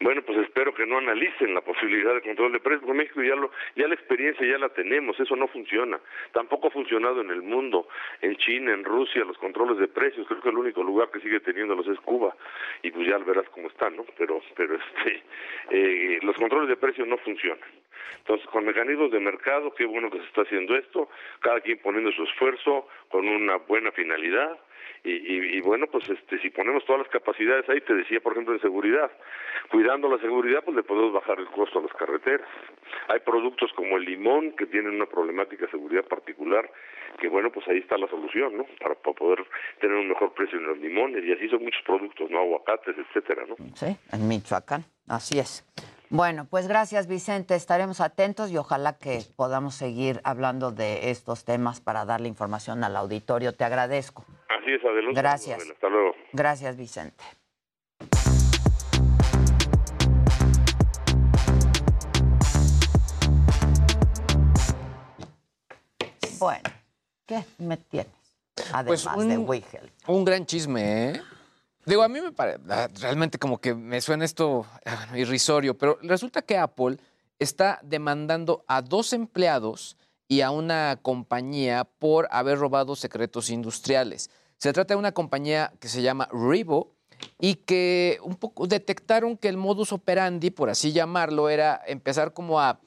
Bueno, pues espero que no analicen la posibilidad de control de precios, porque México ya lo, ya la experiencia ya la tenemos, eso no funciona. Tampoco ha funcionado en el mundo, en China, en Rusia, los controles de precios, creo que el único lugar que sigue teniéndolos es Cuba, y pues ya verás cómo están, ¿no? Pero, pero este, eh, los controles de precios no funcionan. Entonces, con mecanismos de mercado, qué bueno que se está haciendo esto, cada quien poniendo su esfuerzo con una buena finalidad, y, y, y bueno, pues este, si ponemos todas las capacidades ahí, te decía, por ejemplo, en seguridad, cuidando la seguridad, pues le podemos bajar el costo a las carreteras. Hay productos como el limón que tienen una problemática de seguridad particular, que bueno, pues ahí está la solución, ¿no? Para, para poder tener un mejor precio en los limones, y así son muchos productos, ¿no? Aguacates, etcétera, ¿no? Sí, en Michoacán, así es. Bueno, pues gracias Vicente, estaremos atentos y ojalá que podamos seguir hablando de estos temas para darle información al auditorio. Te agradezco. Así es, adelante. Gracias. Hasta luego. Gracias Vicente. Bueno, ¿qué me tienes? Además Pues un- de Wigel. Un gran chisme, ¿eh? Digo, a mí me parece, realmente como que me suena esto ah, irrisorio, pero resulta que Apple está demandando a dos empleados y a una compañía por haber robado secretos industriales. Se trata de una compañía que se llama Revo y que un poco detectaron que el modus operandi, por así llamarlo, era empezar como a,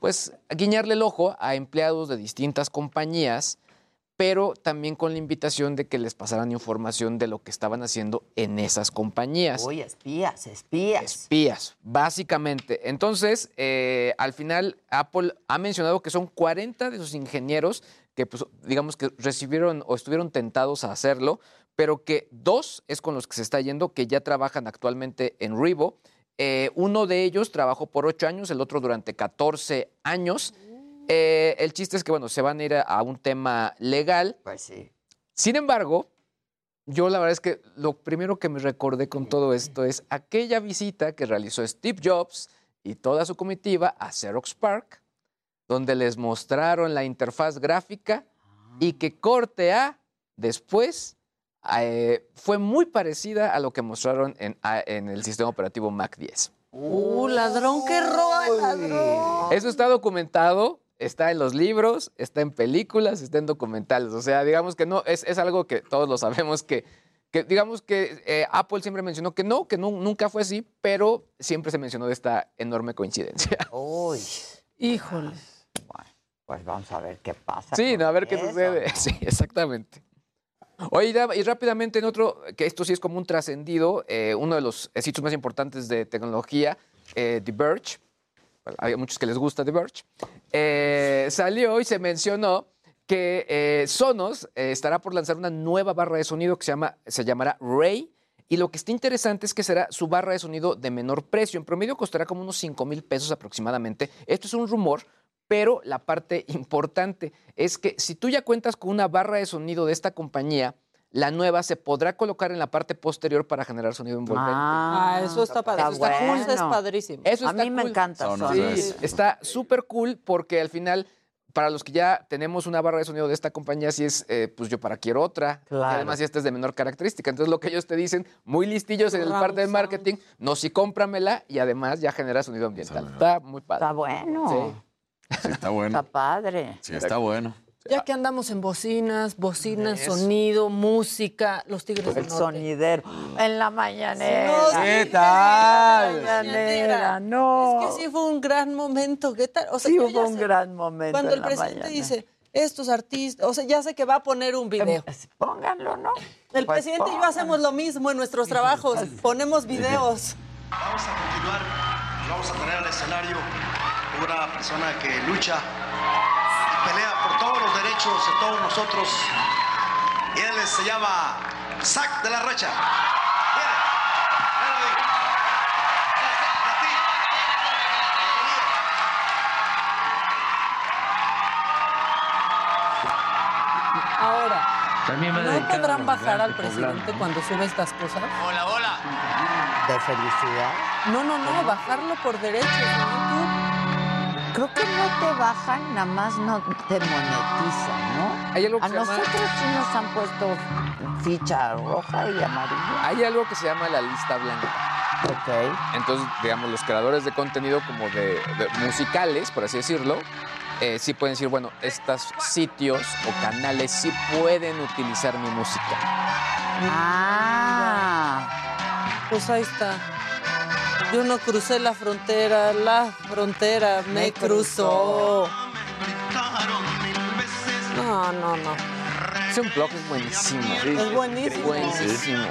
pues, a guiñarle el ojo a empleados de distintas compañías pero también con la invitación de que les pasaran información de lo que estaban haciendo en esas compañías. Uy, espías, espías. Espías, básicamente. Entonces, eh, al final, Apple ha mencionado que son 40 de sus ingenieros que, pues, digamos que recibieron o estuvieron tentados a hacerlo, pero que dos es con los que se está yendo, que ya trabajan actualmente en Revo. Eh, uno de ellos trabajó por ocho años, el otro durante 14 años. Eh, el chiste es que, bueno, se van a ir a, a un tema legal. Pues sí. Sin embargo, yo la verdad es que lo primero que me recordé con todo esto es aquella visita que realizó Steve Jobs y toda su comitiva a Xerox Park, donde les mostraron la interfaz gráfica y que corte A después eh, fue muy parecida a lo que mostraron en el sistema operativo Mac 10. Uh, ladrón que roba, ladrón. Eso está documentado, está en los libros, está en películas, está en documentales. O sea, digamos que no, es, es algo que todos lo sabemos que, que digamos que eh, Apple siempre mencionó que no, que nu- nunca fue así, pero siempre se mencionó de esta enorme coincidencia. Uy. Híjole. Pues vamos a ver qué pasa. Sí, no, a ver qué eso, sucede. Sí, exactamente. Oye, y da- y rápidamente en otro, que esto sí es como un trascendido, eh, uno de los sitios más importantes de tecnología, eh, The Verge, bueno, hay muchos que les gusta The Verge, eh, salió y se mencionó que eh, Sonos eh, estará por lanzar una nueva barra de sonido que se, llama, se llamará Ray. Y lo que está interesante es que será su barra de sonido de menor precio. En promedio costará como unos 5 mil pesos aproximadamente. Esto es un rumor, pero la parte importante es que si tú ya cuentas con una barra de sonido de esta compañía, la nueva se podrá colocar en la parte posterior para generar sonido envolvente. Ah, eso está padre. está Eso está cool, bueno. es padrísimo. Eso A mí me encanta No, no, Sí, es- está súper cool porque al final, para los que ya tenemos una barra de sonido de esta compañía, sí es, eh, pues yo para quiero otra. Y Claro. además, ya esta es de menor característica. Entonces, lo que ellos te dicen, muy listillos en el parte de marketing, no, sí cómpramela y además ya genera sonido ambiental. Está muy padre. Está bueno. Sí. Sí, está bueno. Está padre. Sí, está bueno. Ya que andamos en bocinas, bocinas, Eso. sonido, música, los tigres del El norte. sonidero. En la mañanera. No, ¿Qué sí, tal? En la mañanera, no. Es que sí fue un gran momento. ¿Qué tal? O sea, Sí, ya un sé- gran momento Cuando en el la presidente mañana. dice, estos artistas, o sea, ya sé que va a poner un video. Pues, Pónganlo, ¿no? El Pues presidente y yo hacemos lo mismo en nuestros trabajos. Ponemos videos. Vamos a continuar, vamos a tener al escenario una persona que lucha y pelea de todos nosotros. Y él se llama Zac de la ti. Ahora, ¿no podrán bajar al presidente cuando sube estas cosas? Hola, hola. De felicidad. No, no, no, bajarlo por derechos en YouTube. Creo que no te bajan, nada más no te monetizan, ¿no? Hay algo que A se llama- nosotros sí nos han puesto ficha roja y amarilla. Hay algo que se llama la lista blanca. Ok. Entonces, digamos, los creadores de contenido como de, de musicales, por así decirlo, eh, sí pueden decir, bueno, estos sitios o canales sí pueden utilizar mi música. Ah. Pues ahí está. Yo no crucé la frontera, la frontera me, Me cruzó. No, no, no. Ese blog es buenísimo. Es buenísimo. Buenísimo.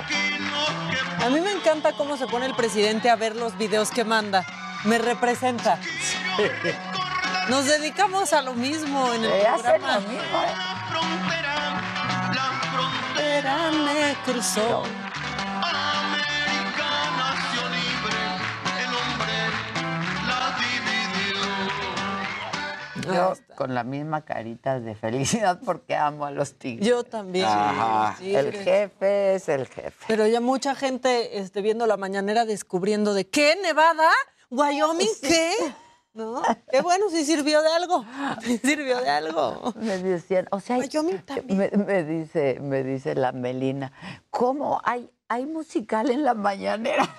A mí me encanta cómo se pone el presidente a ver los videos que manda. Me representa. Nos dedicamos a lo mismo en el Eh, hacen programa. lo mismo, ¿eh? Frontera me cruzó. Yo con la misma carita de felicidad porque amo a los tigres. Yo también. Ajá. Sí, el jefe es el jefe. Pero ya mucha gente este, viendo la mañanera descubriendo de qué, Nevada, Wyoming, qué. ¿No? Qué bueno, sí sirvió de algo. Sí sirvió de algo. Me decían, o sea, Wyoming también. me, me dice, me dice la Melina, ¿cómo hay, hay musical en la mañanera?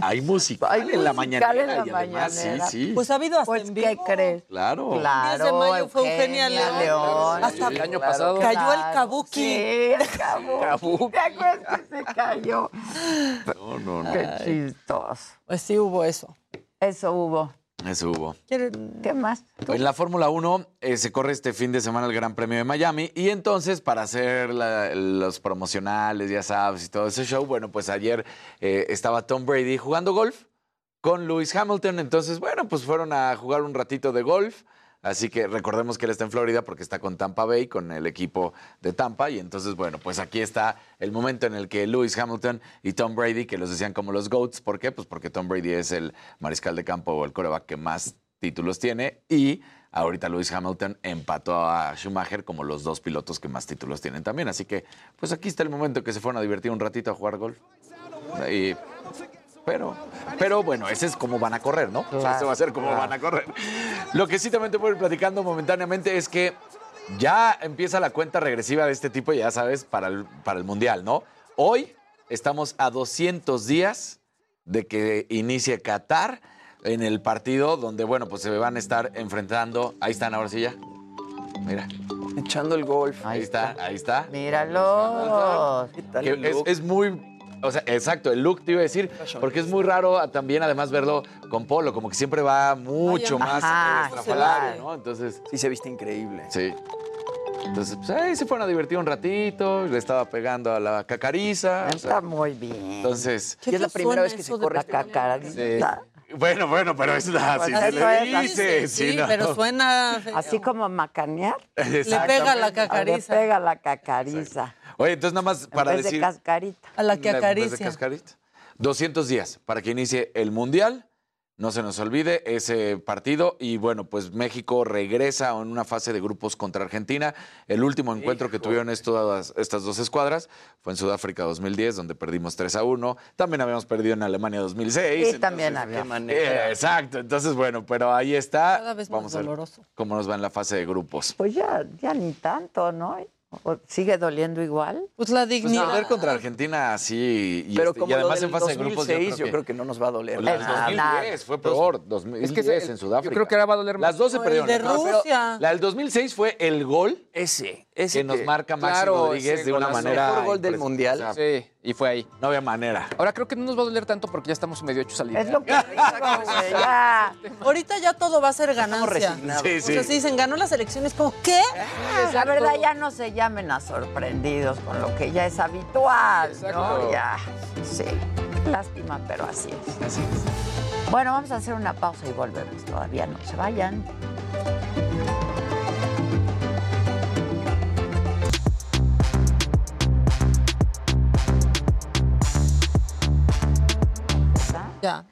Hay musical Hay en la musical mañanera. en la y además, mañanera. sí, sí. Pues ha habido hasta Pues, en ¿qué vivo. crees? claro. Claro, 10 de mayo fue Eugenia León. Hasta el año pasado. Cayó el kabuki. Sí, el kabuki. ¿Te acuerdas que se cayó? No, no, no. Qué chistoso. Pues sí hubo eso. Eso hubo. Eso hubo. ¿Qué más? ¿Tú? En la Fórmula 1 eh, se corre este fin de semana el Gran Premio de Miami y entonces para hacer la- los promocionales, ya sabes, y todo ese show, bueno, pues ayer eh, estaba Tom Brady jugando golf con Lewis Hamilton, entonces, bueno, pues fueron a jugar un ratito de golf. Así que recordemos que él está en Florida porque está con Tampa Bay, con el equipo de Tampa. Y entonces, bueno, pues aquí está el momento en el que Lewis Hamilton y Tom Brady, que los decían como los GOATs, ¿por qué? Pues porque Tom Brady es el mariscal de campo o el coreback que más títulos tiene. Y ahorita Lewis Hamilton empató a Schumacher como los dos pilotos que más títulos tienen también. Así que, pues aquí está el momento que se fueron a divertir un ratito a jugar golf. Y pero, pero bueno, ese es como van a correr, ¿no? O sea, Claro, ese va a ser como claro. van a correr. Lo que sí también te puedo ir platicando momentáneamente es que ya empieza la cuenta regresiva de este tipo, ya sabes, para el, para el Mundial, ¿no? Hoy estamos a 200 días de que inicie Qatar en el partido donde, bueno, pues se van a estar enfrentando. Ahí están, ahora sí ya. Mira. Echando el golf. Ahí está, ahí está. Míralos. Es, es muy. O sea, exacto, el look te iba a decir, porque es muy raro también además verlo con polo, como que siempre va mucho Ay, más ajá, estrafalario, claro. ¿no? Entonces, Sí se viste increíble. sí. Entonces, pues ahí se fueron a divertir un ratito, le estaba pegando a la cacariza. o sea, Está muy bien. entonces. Es la primera vez que se corre la cacarita. Bueno, bueno, pero es la, si se eso le es así, dice. Sí, pero suena. Así como macanear. Le pega la Le cacariza. pega la cacariza. Oye, entonces nada más para en vez decir. de cascarita. A la que En vez de acaricia. cascarita. 200 días para que inicie el Mundial. No se nos olvide ese partido. Y bueno, pues México regresa en una fase de grupos contra Argentina. El último encuentro que tuvieron estas, estas dos escuadras fue en Sudáfrica 2010, donde perdimos 3 a 1. También habíamos perdido en Alemania 2006. Y también había. eh, exacto. Entonces, bueno, pero ahí está. Cada vez más Vamos a ver doloroso. cómo nos va en la fase de grupos. Pues ya, ya ni tanto, ¿no? ¿O ¿Sigue doliendo igual? Pues la Pues dignidad. perder contra Argentina así y, Pero este, como y además en fase de grupos 2006, yo creo que no nos va a doler. La del Nada. 2010 fue peor, 2010 Es que ese- en Sudáfrica. Yo creo que ahora va a doler más. Las dos se No, perdieron. el de Rusia. La del 2006 fue el gol Ese, ese que nos marca Maxi Claro, Rodríguez de una manera. Mejor gol del Mundial. o sea, Sí, y fue ahí. no había manera. Ahora creo que no nos va a doler tanto porque ya estamos medio hechos a la Es lo que güey, ya. Ahorita ya todo va a ser ganancia. resignados. Sí, O sea, sí. si dicen ganó las elecciones, como ¿qué? La verdad, ya no se llamen a sorprendidos con lo que ya es habitual, ¿no? Exacto. Ya, sí. Lástima, pero así es. Bueno, vamos a hacer una pausa y volvemos. Todavía no se vayan. Ya.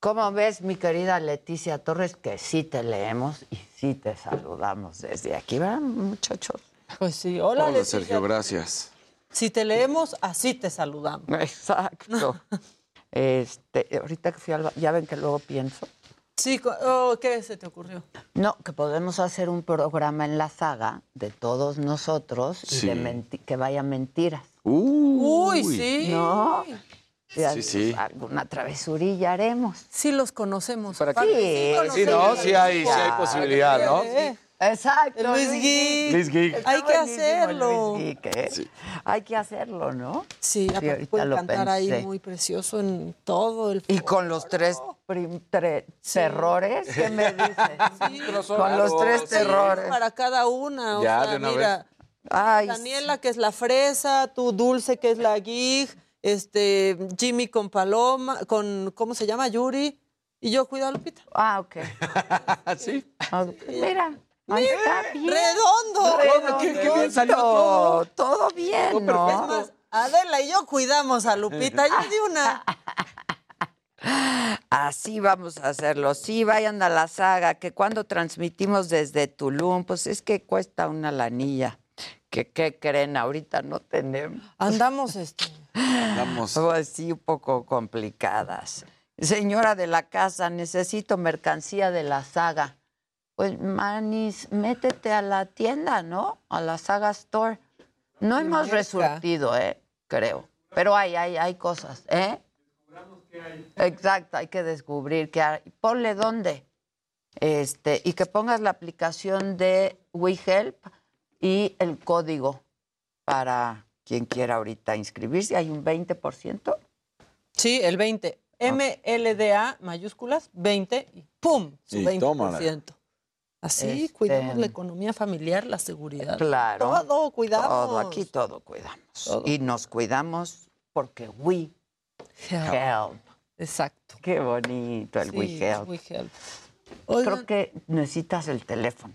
¿Cómo ves, mi querida Leticia Torres? Que sí te leemos y sí te saludamos desde aquí, ¿verdad, muchachos? Pues sí, hola, Hola, Leticia. Sergio, gracias. Si te leemos, así te saludamos. Exacto. Este, ahorita que fui al ya ven que luego pienso. Sí, oh, ¿qué se te ocurrió? No, que podemos hacer un programa en la saga de todos nosotros y de que vaya mentiras. Uy, sí. ¿No? Sí, sí. Alguna travesurilla haremos. Sí los conocemos. ¿Para Aparte, qué? Sí, no, sí hay, sí hay posibilidad, ¿no? Eh, Exacto. Luis. Luis Gui. Está Hay que hacerlo. Luis Gui, ¿qué? Hay que hacerlo, ¿no? Sí, aparte ahorita puede lo cantar ahí muy precioso en todo el Y con los tres tre- terrores, ¿qué me dices? Con los tres Sí, terrores. para cada una. O Ya, sea, de una mira, Ay, Daniela, que es la fresa, tú Dulce, que es la gig, este, Jimmy con Paloma, con, ¿cómo se llama? Yuri. Y yo cuido a Lupita. Ah, ok. Sí. Mira, ahí está bien. ¡Redondo! Redondo. qué- qué bien salió todo. Todo bien, Es ¿no? más, Adela y yo cuidamos a Lupita. Yo di una. Así vamos a hacerlo. Sí, vayan a la saga, que cuando transmitimos desde Tulum, pues es que cuesta una lanilla. Que, ¿Qué creen? Ahorita no tenemos. Andamos, este. Vamos. Pues sí, un poco complicadas. Señora de la casa, necesito mercancía de la saga. Pues, Manis, métete a la tienda, ¿no? A la saga store. No hemos Merca. resurtido, ¿eh? Creo. Pero hay, hay, hay cosas, ¿eh? Exacto, hay que descubrir qué hay. Ponle dónde. Este, y que pongas la aplicación de WeHelp y el código para quien quiera ahorita inscribirse. Hay un 20%. Sí, el 20. MLDA mayúsculas, 20 y ¡pum! Su Y 20%. tómala. Así Este- cuidamos la economía familiar, la seguridad. Claro. Todo, cuidamos. Todo, aquí todo cuidamos. Y nos cuidamos porque we help. Exacto. Qué bonito el we help. we help. Creo que necesitas el teléfono.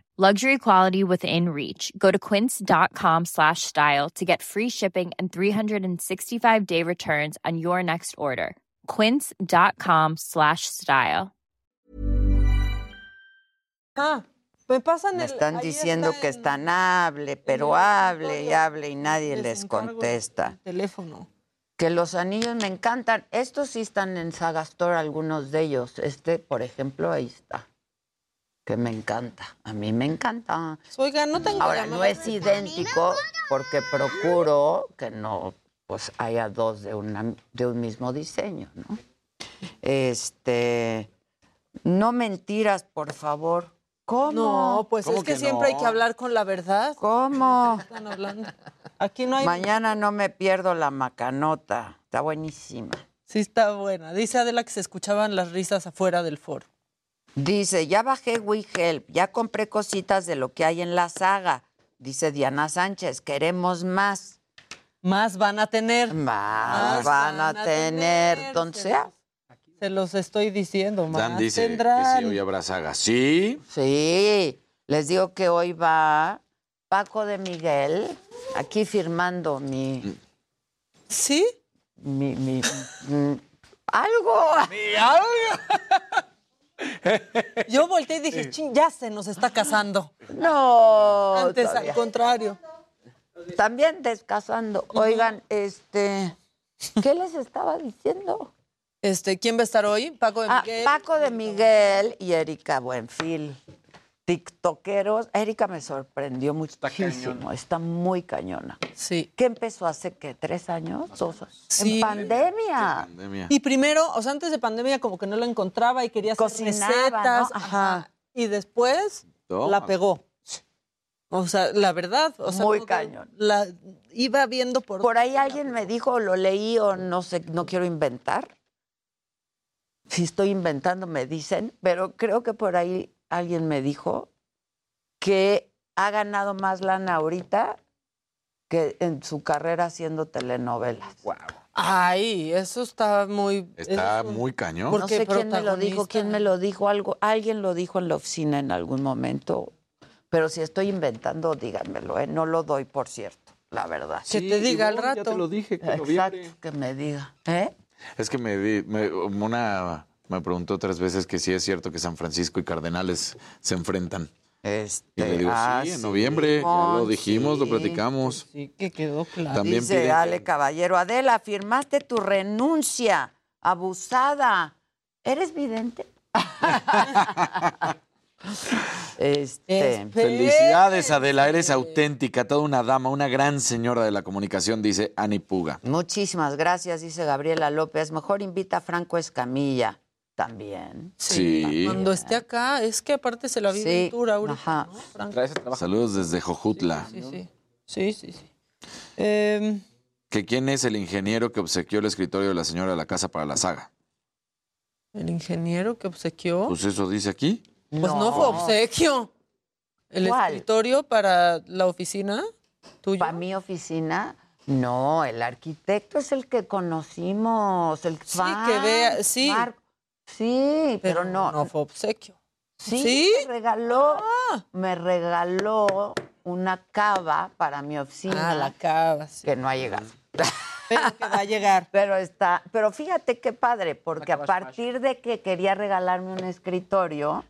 Luxury quality within reach. Go to quince.com slash style to get free shipping and 365 day returns on your next order. Quince.com slash style. Ah, me pasan Me están ahí diciendo está que en están hable, pero hable y hable y nadie Les les contesta. teléfono. Que los anillos me encantan. Estos sí están en Saga Store, algunos de ellos. Este, por ejemplo, ahí está. Que me encanta. A mí me encanta. Oiga, no tengo Ahora, no es idéntico porque procuro que no pues haya dos de, una, de un mismo diseño, ¿no? Este, no mentiras, por favor. ¿Cómo? No, pues es que, siempre hay que hablar con la verdad. ¿Cómo? Están hablando. Aquí no hay. Mañana no me pierdo la macanota. Está buenísima. Sí, está buena. Dice Adela que se escuchaban las risas afuera del foro. Dice, ya bajé WeHelp, ya compré cositas de lo que hay en la saga. Dice Diana Sánchez, queremos más. Más van a tener. Más, van, a tener. Donde sea. Se los estoy diciendo, más Dan dice que sí, hoy habrá saga. Sí. Sí, les digo que hoy va Paco de Miguel, aquí firmando mi... ¿Sí? Mi, mi, mm, algo. Yo volteé y dije, ching, ya se nos está casando. No. Antes, todavía. al contrario. También descasando. Oigan, este, ¿qué les estaba diciendo? Este, ¿quién va a estar hoy? Paco de Ah, Miguel. Paco de Miguel y Erika Buenfil. TikTokeros. Erika me sorprendió muchísimo. Está, muy cañona. Sí. ¿Qué empezó hace qué? ¿Tres años? ¿Dos? Sí. En pandemia. Y primero, o sea, antes de pandemia como que no la encontraba y quería hacer Cocinaba, recetas. ¿no? Ajá. Y después Toma. la pegó. O sea, la verdad, o sea, Muy cañón. La iba viendo por Por ahí alguien me dijo, lo leí o no sé, no quiero inventar. Si estoy inventando, me dicen, pero creo que por ahí alguien me dijo que ha ganado más lana ahorita que en su carrera haciendo telenovelas. Ay, eso está muy Está eso- muy cañón. No sé quién me lo dijo, quién me lo dijo, algo, alguien lo dijo en la oficina en algún momento, pero si estoy inventando, díganmelo, ¿eh? no lo doy por cierto, la verdad. Que te diga al Ya te rato. lo dije, que Exacto, noviembre. que me diga. ¿Eh? Es que me, di- me- una me preguntó tres veces que sí es cierto que San Francisco y Cardenales se enfrentan. Este, Y le digo, ah, sí, en noviembre, ya lo sí, dijimos, lo platicamos. Sí, que quedó claro. También Dice piden Ale que- Caballero, Adela, firmaste tu renuncia, abusada. ¿Eres vidente? este, Felicidades, Adela, eres auténtica, toda una dama, una gran señora de la comunicación, dice Ani Puga. muchísimas gracias, dice Gabriela López. Mejor invita a Franco Escamilla también. Sí. Cuando esté acá, es que aparte se la vive Sí, ahorita, ajá. ¿no, Franco? Trae ese trabajo. Saludos desde Jojutla. Sí, sí. Sí, sí, sí. Em, ¿Que ¿Quién es el ingeniero que obsequió el escritorio de la señora de la casa para la saga? el ingeniero que obsequió. Pues eso dice aquí. Pues no, fue obsequio. El ¿Cuál? escritorio para la oficina tuyo. ¿Para mi oficina? No, el arquitecto es el que conocimos, el Sí, que vea, sí. Marco. Sí, pero, no. No fue obsequio. Sí, ¿Sí? me regaló, Ah. me regaló una cava para mi oficina. Ah, la cava, sí. Que no ha llegado. Pero que va a llegar. Pero está, pero fíjate qué padre, porque a partir de que quería regalarme un escritorio,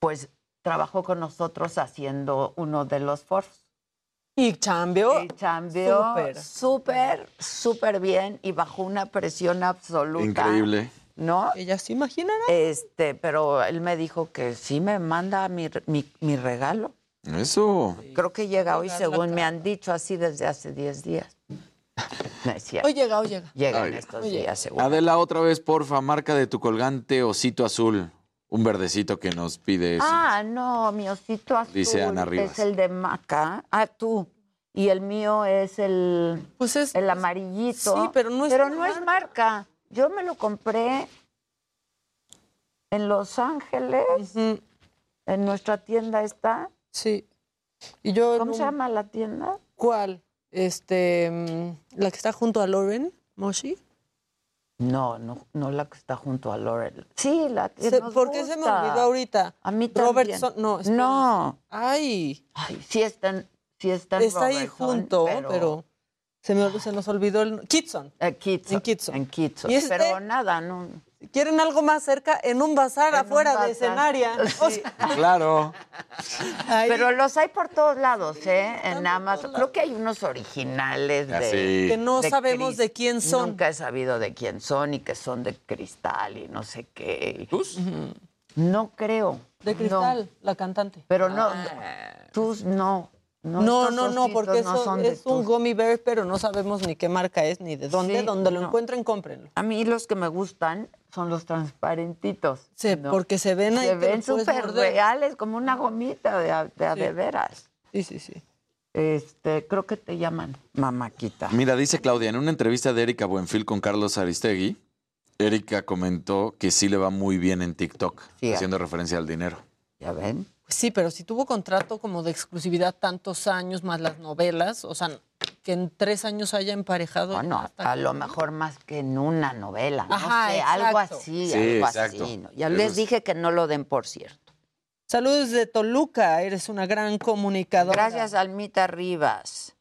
pues trabajó con nosotros haciendo uno de los foros. Y chambeó. Y chambeó súper. súper, bien y bajo una presión absoluta. Increíble. ¿No? Ella se imaginará. Este, pero él me dijo que sí me manda mi, re- mi, mi regalo. Eso. Creo que llega hoy, según me han dicho, así desde hace 10 días. No es cierto. Hoy llega, hoy llega. Llega Ay. en estos días, seguro. Adela, otra vez, porfa, marca de tu colgante osito azul. Un verdecito que nos pide eso. Ah, no, mi osito azul Dice Ana Rivas. es el de Maca. Ah, tú. Y el mío es el, Pues es. el amarillito. Sí, pero no es Pero no es marca. Yo me lo compré en Los Ángeles. En nuestra tienda está. Sí. Y yo. ¿Cómo un- se llama la tienda? ¿Cuál? Este. mm, La que está junto a Lauren, Moshi. No, no, no la que está junto a Laurel. Sí, la que Se- nos ¿Por qué se me olvidó ahorita? A mí también. Robertson. No, espera. No. Ay. Ay, sí están, sí están Está ahí junto, pero, se, me, se nos olvidó el. Kitson. Eh, Kitson, En Kitson. En Kitson. Y este- Pero nada, no. ¿Quieren algo más cerca? En un bazar En un afuera bazar. de escenaria. O sea, Claro. ahí- Pero los hay por todos lados, ¿eh? En Amazon. Creo que hay unos originales de. Así. que no de sabemos de quién son. Nunca he sabido de quién son y que son de cristal y no sé qué. ¿Tus? No creo. De cristal, la cantante. Pero no, Ah. tú no. No, No, no, porque no eso es un gummy bear, pero no sabemos ni qué marca es ni de dónde. Sí, Donde lo no. encuentren, cómprenlo. A mí los que me gustan son los transparentitos. Sí, ¿no? porque se ven ahí. Se ven súper reales, como una gomita de, a- de, Sí. de veras. Sí, sí, sí. Este, creo que te llaman mamáquita. Mira, dice Claudia, en una entrevista de Erika Buenfil con Carlos Aristegui, Erika comentó que sí le va muy bien en TikTok, Sí, haciendo referencia al dinero. ¿Ya ven? Sí, pero si tuvo contrato como de exclusividad tantos años más las novelas, o sea, que en tres años haya emparejado. Bueno, hasta a lo mejor más que en una novela, no Ajá, sé, algo así, Sí, algo exacto. así. ¿no? Ya les es- dije que no lo den por cierto. Saludos de Toluca, eres una gran comunicadora. Gracias, Almita Rivas.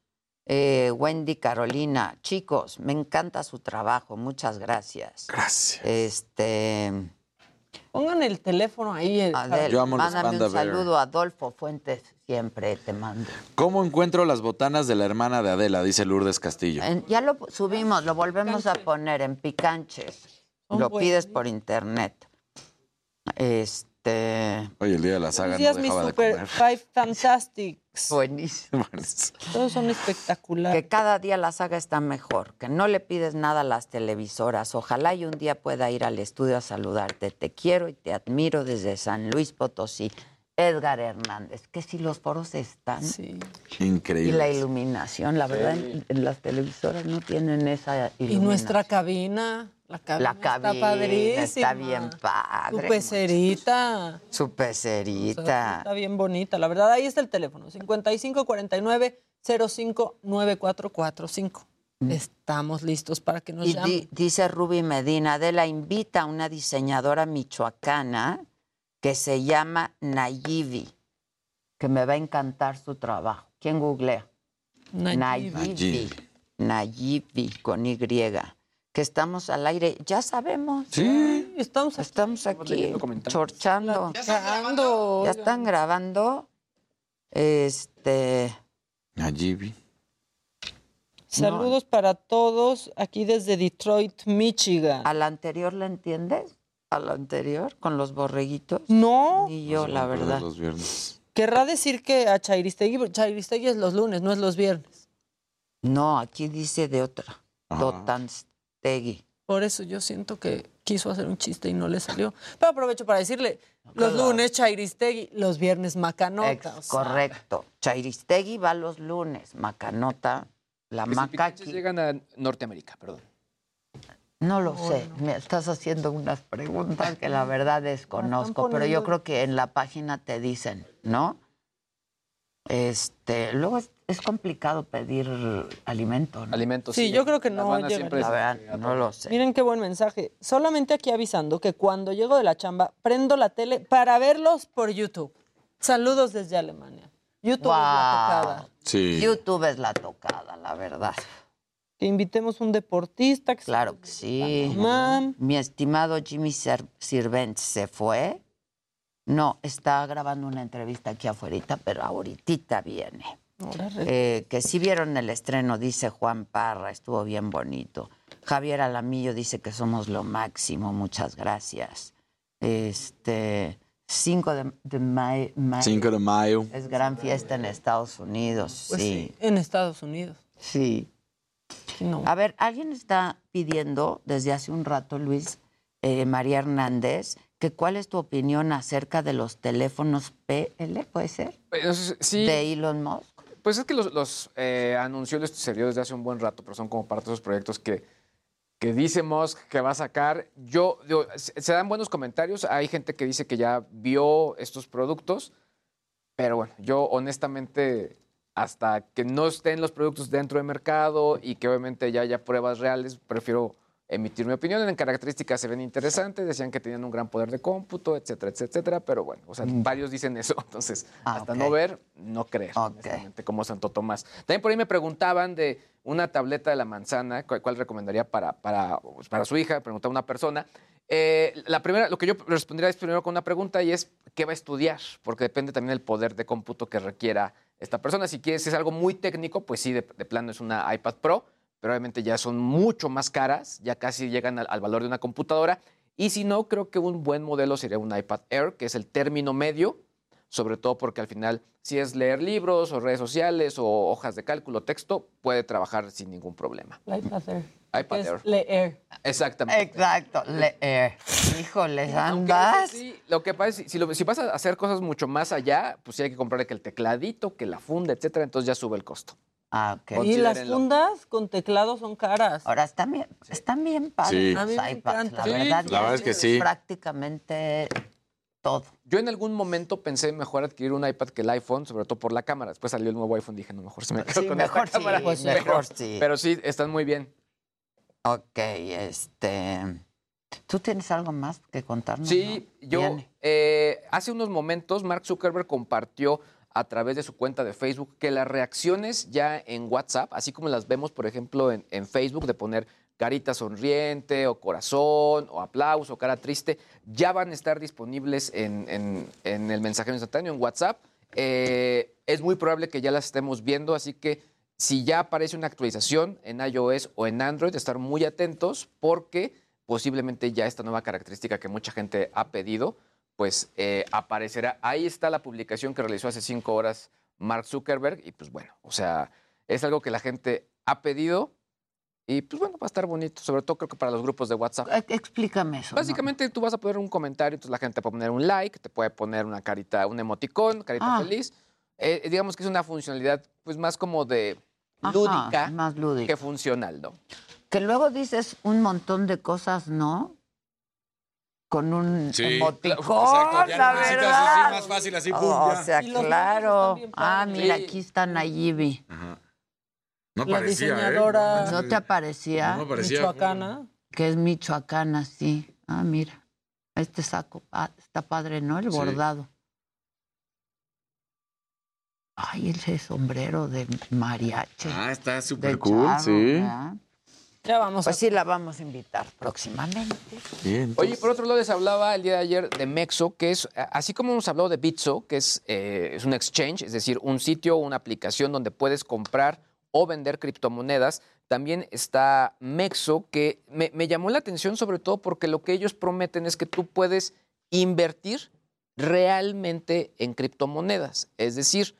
Eh, Wendy Carolina, chicos, me encanta su trabajo, muchas gracias. Gracias. Este, Pongan el teléfono ahí. eh, Adel, Yo amo los mándame Panda un Bear. saludo a Adolfo Fuentes, siempre te mando. ¿Cómo encuentro las botanas de la hermana de Adela? Dice Lourdes Castillo. En- ya lo subimos, lo volvemos a poner en Picanches. Son Lo pides por internet. Este. Oye, el día de la saga días, no mis dejaba de Super comer. Five Fantastics. Buenísimo. Todos son espectaculares. Que cada día la saga está mejor, que no le pides nada a las televisoras. Ojalá y un día pueda ir al estudio a saludarte. Te quiero y te admiro desde San Luis Potosí. Edgar Hernández, que si los foros están y la Increíble. iluminación, la verdad, en, en las televisoras no tienen esa Y iluminación. nuestra cabina. La cabina, La cabina está padrísima. está bien padre. Tu pecerita. Su pecerita. Está bien bonita. La verdad, ahí está el teléfono. 5549-059445. Estamos listos para que nos Y llamen. di- dice Ruby Medina, Adela invita a una diseñadora michoacana que se llama Nayivi, que me va a encantar su trabajo. ¿Quién googlea? Nayivi. Nayivi. Nayivi, con Y. Que estamos al aire. Ya sabemos. Sí. Estamos aquí. Estamos aquí, leyendo comentarios. chorchando. Grabando. ¿Ya están grabando? Este... Nayibi. Saludos para todos aquí desde Detroit, Michigan. ¿A la anterior la entiendes? ¿A la anterior? ¿Con los borreguitos? No. Ni yo, la verdad. Los viernes. Querrá decir que a Chairistegui, Chairistegui es los lunes, no es los viernes. No, aquí dice de otra. Ajá. Dotanstegui. Por eso yo siento que quiso hacer un chiste y no le salió. Pero aprovecho para decirle, los lunes Chairistegui, los viernes Macanota. Ex- o sea, correcto. Chairistegui va los lunes. Macanota, la Que si maca picanches aquí. llegan a Norteamérica, perdón. No lo sé. Me estás haciendo unas preguntas que la verdad desconozco, pero yo creo que en la página te dicen, ¿no? Este, luego es, es complicado pedir alimento, ¿no? Alimentos. Sí, yo creo que no llegan. siempre La es- verdad, no lo sé. Miren qué buen mensaje. Solamente aquí avisando que cuando llego de la chamba, prendo la tele para verlos por YouTube. Saludos desde Alemania. YouTube es la tocada. Sí. YouTube es la tocada, la verdad. Que invitemos un deportista. Que se- Claro que sí. Mam. Mi estimado Jimmy Sir- Sirvent se fue. No, está grabando una entrevista aquí afuera, pero ahorita viene. Eh, que sí vieron el estreno, dice Juan Parra, estuvo bien bonito. Javier Alamillo dice que somos lo máximo, muchas gracias. Este, 5 de, de mayo, 5 de mayo. es gran fiesta en Estados Unidos, Pues sí, sí, en Estados Unidos. sí. Sí, no. A ver, alguien está pidiendo desde hace un rato, Luis, eh, María Hernández, que cuál es tu opinión acerca de los teléfonos PL, ¿puede ser? Pues, sí, De Elon Musk. Pues es que los, los eh, el exterior desde hace un buen rato, pero son como parte de esos proyectos que, que dice Musk que va a sacar. Yo, se dan buenos comentarios. Hay gente que dice que ya vio estos productos, pero bueno, yo honestamente, hasta que no estén los productos dentro del mercado y que obviamente ya haya pruebas reales, prefiero emitir mi opinión. En características se ven interesantes, decían que tenían un gran poder de cómputo, etcétera, etcétera, pero bueno, o sea, varios dicen eso, entonces, Ah, hasta no ver, no creer, como Santo Tomás. También por ahí me preguntaban de una tableta de la manzana, cuál, cuál recomendaría para, para, pues, para su hija, preguntaba una persona. Eh, la primera, lo que yo respondería es primero con una pregunta y es, ¿qué va a estudiar? Porque depende también del poder de cómputo que requiera esta persona. Si quieres, si es algo muy técnico, pues sí, de, de plano es una iPad Pro, pero obviamente ya son mucho más caras, ya casi llegan al, al valor de una computadora. Y si no, creo que un buen modelo sería un iPad Air, que es el término medio, sobre todo porque al final, si es leer libros o redes sociales o hojas de cálculo, texto, puede trabajar sin ningún problema. IPad Air. iPad Es Air. leer. Exactamente. Exacto, leer. Híjoles, eso sí, lo que pasa es, si, si lo- si vas a hacer cosas mucho más allá, pues sí hay que comprarle que el tecladito, que la funda, etcétera, entonces ya sube el costo. Ah, ok. Y las fundas con teclado son caras. Ahora están bien, están bien padres Sí. los A mí me iPads, encanta. la Sí, verdad. la verdad es que sí. Prácticamente todo. Yo en algún momento pensé mejor adquirir un iPad que el iPhone, sobre todo por la cámara. Después salió el nuevo iPhone, dije, no, mejor se me quedo Sí, con mejor esta sí, cámara. pues pero, mejor sí. pero sí, están muy bien. Ok, este. ¿Tú tienes algo más que contarnos? Sí, no? yo eh, hace unos momentos Mark Zuckerberg compartió a través de su cuenta de Facebook que las reacciones ya en WhatsApp, así como las vemos, por ejemplo, en, en Facebook, de poner carita sonriente o corazón o aplauso o cara triste, ya van a estar disponibles en, en- en el mensajero instantáneo, en WhatsApp. Eh, es muy probable que ya las estemos viendo, así que si ya aparece una actualización en iOS o en Android, estar muy atentos porque posiblemente ya esta nueva característica que mucha gente ha pedido, pues eh, aparecerá. Ahí está la publicación que realizó hace cinco horas Mark Zuckerberg y pues bueno, o sea, es algo que la gente ha pedido y pues bueno, va a estar bonito, sobre todo creo que para los grupos de WhatsApp. Explícame eso. ¿no? Básicamente tú vas a poner un comentario, entonces la gente te puede poner un like, te puede poner una carita, un emoticón, carita Ah. feliz. Eh, digamos que es una funcionalidad pues más como de Ajá, lúdica más lúdica. que funcional, ¿no? Que luego dices un montón de cosas, ¿no? Con un Sí, emoticón, exacto, ya la verdad. así, más fácil, así, pum, O sea, Y claro. están Ah, mira, Sí. aquí está Nayibi. No La parecía, ¿eh? diseñadora- ¿No te aparecía? No me parecía. Michoacana. Que es michoacana, sí. Ah, mira. Este saco ah, está padre, ¿no? El Sí. bordado. Ay, ese sombrero de mariachi. Ah, está súper cool, charro, sí. ¿verdad? Ya vamos Pues a... sí, la vamos a invitar próximamente. Bien. Oye, por otro lado les hablaba el día de ayer de Mexo, que es, así como hemos hablado de Bitso, que es, eh, es un exchange, es decir, un sitio o una aplicación donde puedes comprar o vender criptomonedas, también está Mexo, que me, me llamó la atención sobre todo porque lo que ellos prometen es que tú puedes invertir realmente en criptomonedas. Es decir,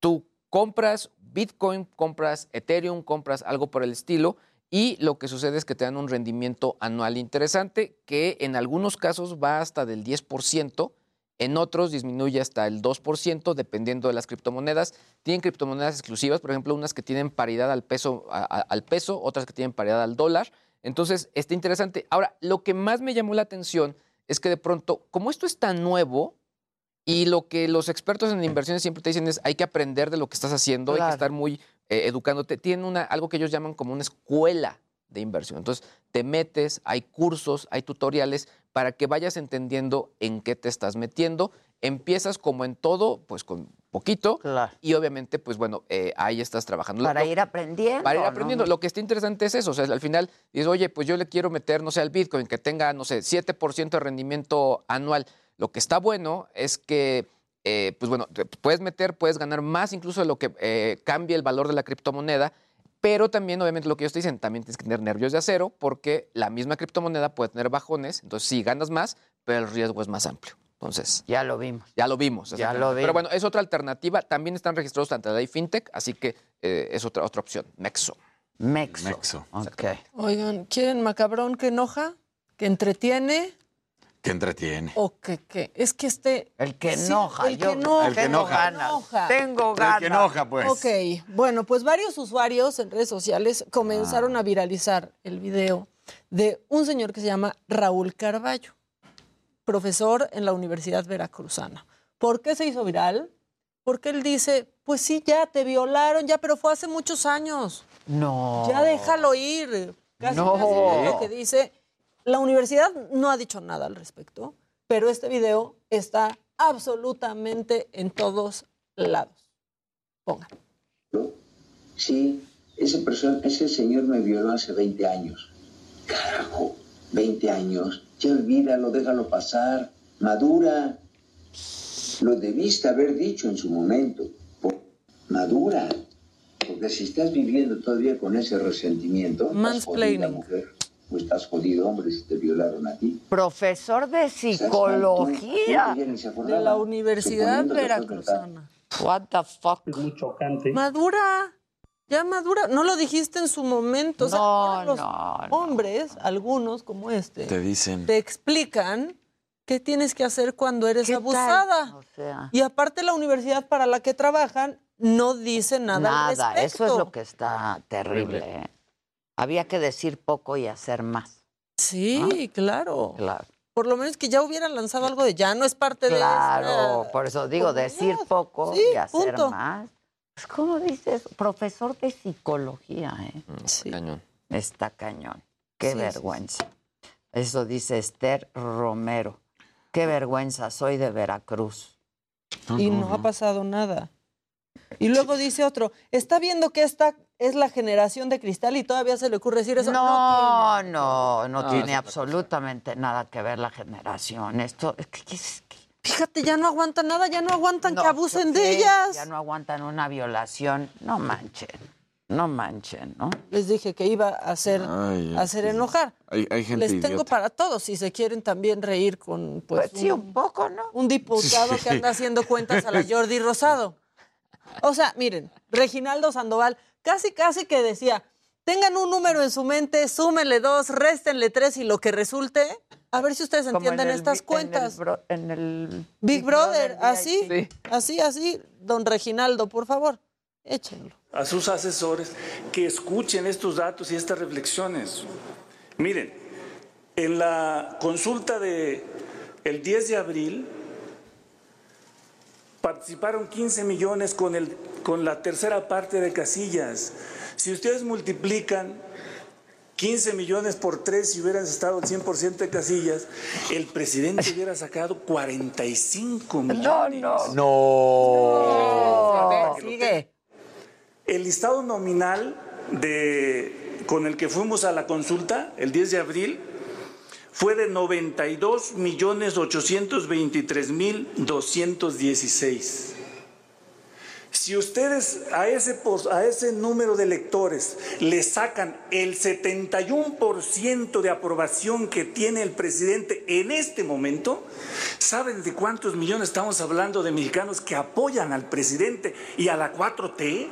tú compras Bitcoin, compras Ethereum, compras algo por el estilo y lo que sucede es que te dan un rendimiento anual interesante que en algunos casos va hasta del 10%, en otros disminuye hasta el 2% dependiendo de las criptomonedas. Tienen criptomonedas exclusivas, por ejemplo, unas que tienen paridad al peso, a- a- al peso otras que tienen paridad al dólar. Entonces, está interesante. Ahora, lo que más me llamó la atención es que de pronto, como esto es tan nuevo, y lo que los expertos en inversiones siempre te dicen es hay que aprender de lo que estás haciendo, hay que estar muy eh, educándote. Tienen una, algo que ellos llaman como una escuela de inversión. Entonces, te metes, hay cursos, hay tutoriales para que vayas entendiendo en qué te estás metiendo. Empiezas como en todo, pues con poquito. Claro. Y obviamente, pues bueno, eh, ahí estás trabajando. Para lo- ir aprendiendo. para ir ¿no? aprendiendo. Lo que está interesante es eso. O sea, al final dices, oye, pues yo le quiero meter, no sé, al Bitcoin que tenga, no sé, 7% de rendimiento anual. Lo que está bueno es que, eh, pues bueno, te puedes meter, puedes ganar más incluso de lo que eh, cambie el valor de la criptomoneda. Pero también, obviamente, lo que ellos te dicen, también tienes que tener nervios de acero porque la misma criptomoneda puede tener bajones. Entonces, sí, ganas más, pero el riesgo es más amplio. Entonces, Ya lo vimos. ya lo vimos. Ya lo Pero vimos. bueno, es otra alternativa. También están registrados ante la ley FinTech, así que eh, es otra, otra opción. Mexo. Mexo. Mexo. Ok. Oigan, ¿quieren macabrón que enoja? ¿Que entretiene? Que entretiene. ¿O que qué? Es que este... El que Sí, enoja. el yo que enoja. El que tengo enoja. ganas. Enoja. Tengo El ganas. que enoja, pues. Ok, bueno, pues varios usuarios en redes sociales comenzaron a viralizar el video de un señor que se llama Raúl Carballo, profesor en la Universidad Veracruzana. ¿Por qué se hizo viral? Porque él dice, pues sí, ya te violaron, ya, pero fue hace muchos años. No. Ya déjalo ir. Casi, No. casi es lo que dice. La universidad no ha dicho nada al respecto, pero este video está absolutamente en todos lados. Pongan. Sí, ese, persona, ese señor me violó hace 20 años. Carajo, 20 años. Ya olvídalo, déjalo pasar. Madura. Lo debiste haber dicho en su momento. Madura. Porque si estás viviendo todavía con ese resentimiento, Mansplaining. mujer. O estás jodido, hombre, si te violaron a ti. Profesor de psicología. De la Universidad Veracruzana. What the fuck. Es muy chocante. Madura. Ya madura. No lo dijiste en su momento. O sea, No, los no, hombres, algunos como este, Te dicen. te explican qué tienes que hacer cuando eres abusada. O sea, Y aparte la universidad para la que trabajan no dice nada, al nada. Eso es lo que está terrible. Había que decir poco y hacer más. Sí, claro. Claro. Por lo menos que ya hubieran lanzado algo de ya no es parte de Claro, por eso digo, comunidad. decir poco Sí, y hacer punto. más. Pues, ¿Cómo dices? Profesor de psicología, ¿eh? Sí. Cañón. Está cañón. Qué Sí, sí, vergüenza. Eso dice Esther Romero. Qué vergüenza, soy de Veracruz. y no ha pasado nada. Y luego dice otro, está viendo que esta es la generación de cristal y todavía se le ocurre decir eso. No, no, no, No, tiene absolutamente nada que ver la generación. Esto, es que- que es que- Fíjate, ya no aguantan nada, ya no aguantan no, que abusen de ellas. Ya no aguantan una violación. No manchen, no manchen, ¿no? Les dije que iba a hacer, Ay, a hacer enojar. Hay, hay gente Les tengo idiota. para todos, si se quieren también reír con pues, Pues sí, un poco, ¿no? un diputado Sí. que anda haciendo cuentas a la Jordi Rosado. O sea, miren, Reginaldo Sandoval casi casi que decía, tengan un número en su mente, súmenle dos, réstenle tres y lo que resulte, a ver si ustedes Como entienden en el estas cuentas. En el, bro- en el Big Brother, así, así, así, don Reginaldo, por favor, échenlo. a sus asesores que escuchen estos datos y estas reflexiones. Miren, en la consulta de el 10 de abril participaron 15 millones con, el, con la tercera parte de casillas. Si ustedes multiplican 15 millones por 3 si hubieran estado el 100% de casillas, el presidente hubiera sacado 45 millones. No, No. Sigue. El listado nominal de, con el que fuimos a la consulta el 10 de abril fue de 92 millones 823 mil 216. Si ustedes a ese, a ese número de electores le sacan el 71% de aprobación que tiene el presidente en este momento, ¿saben de cuántos millones estamos hablando de mexicanos que apoyan al presidente y a la 4T?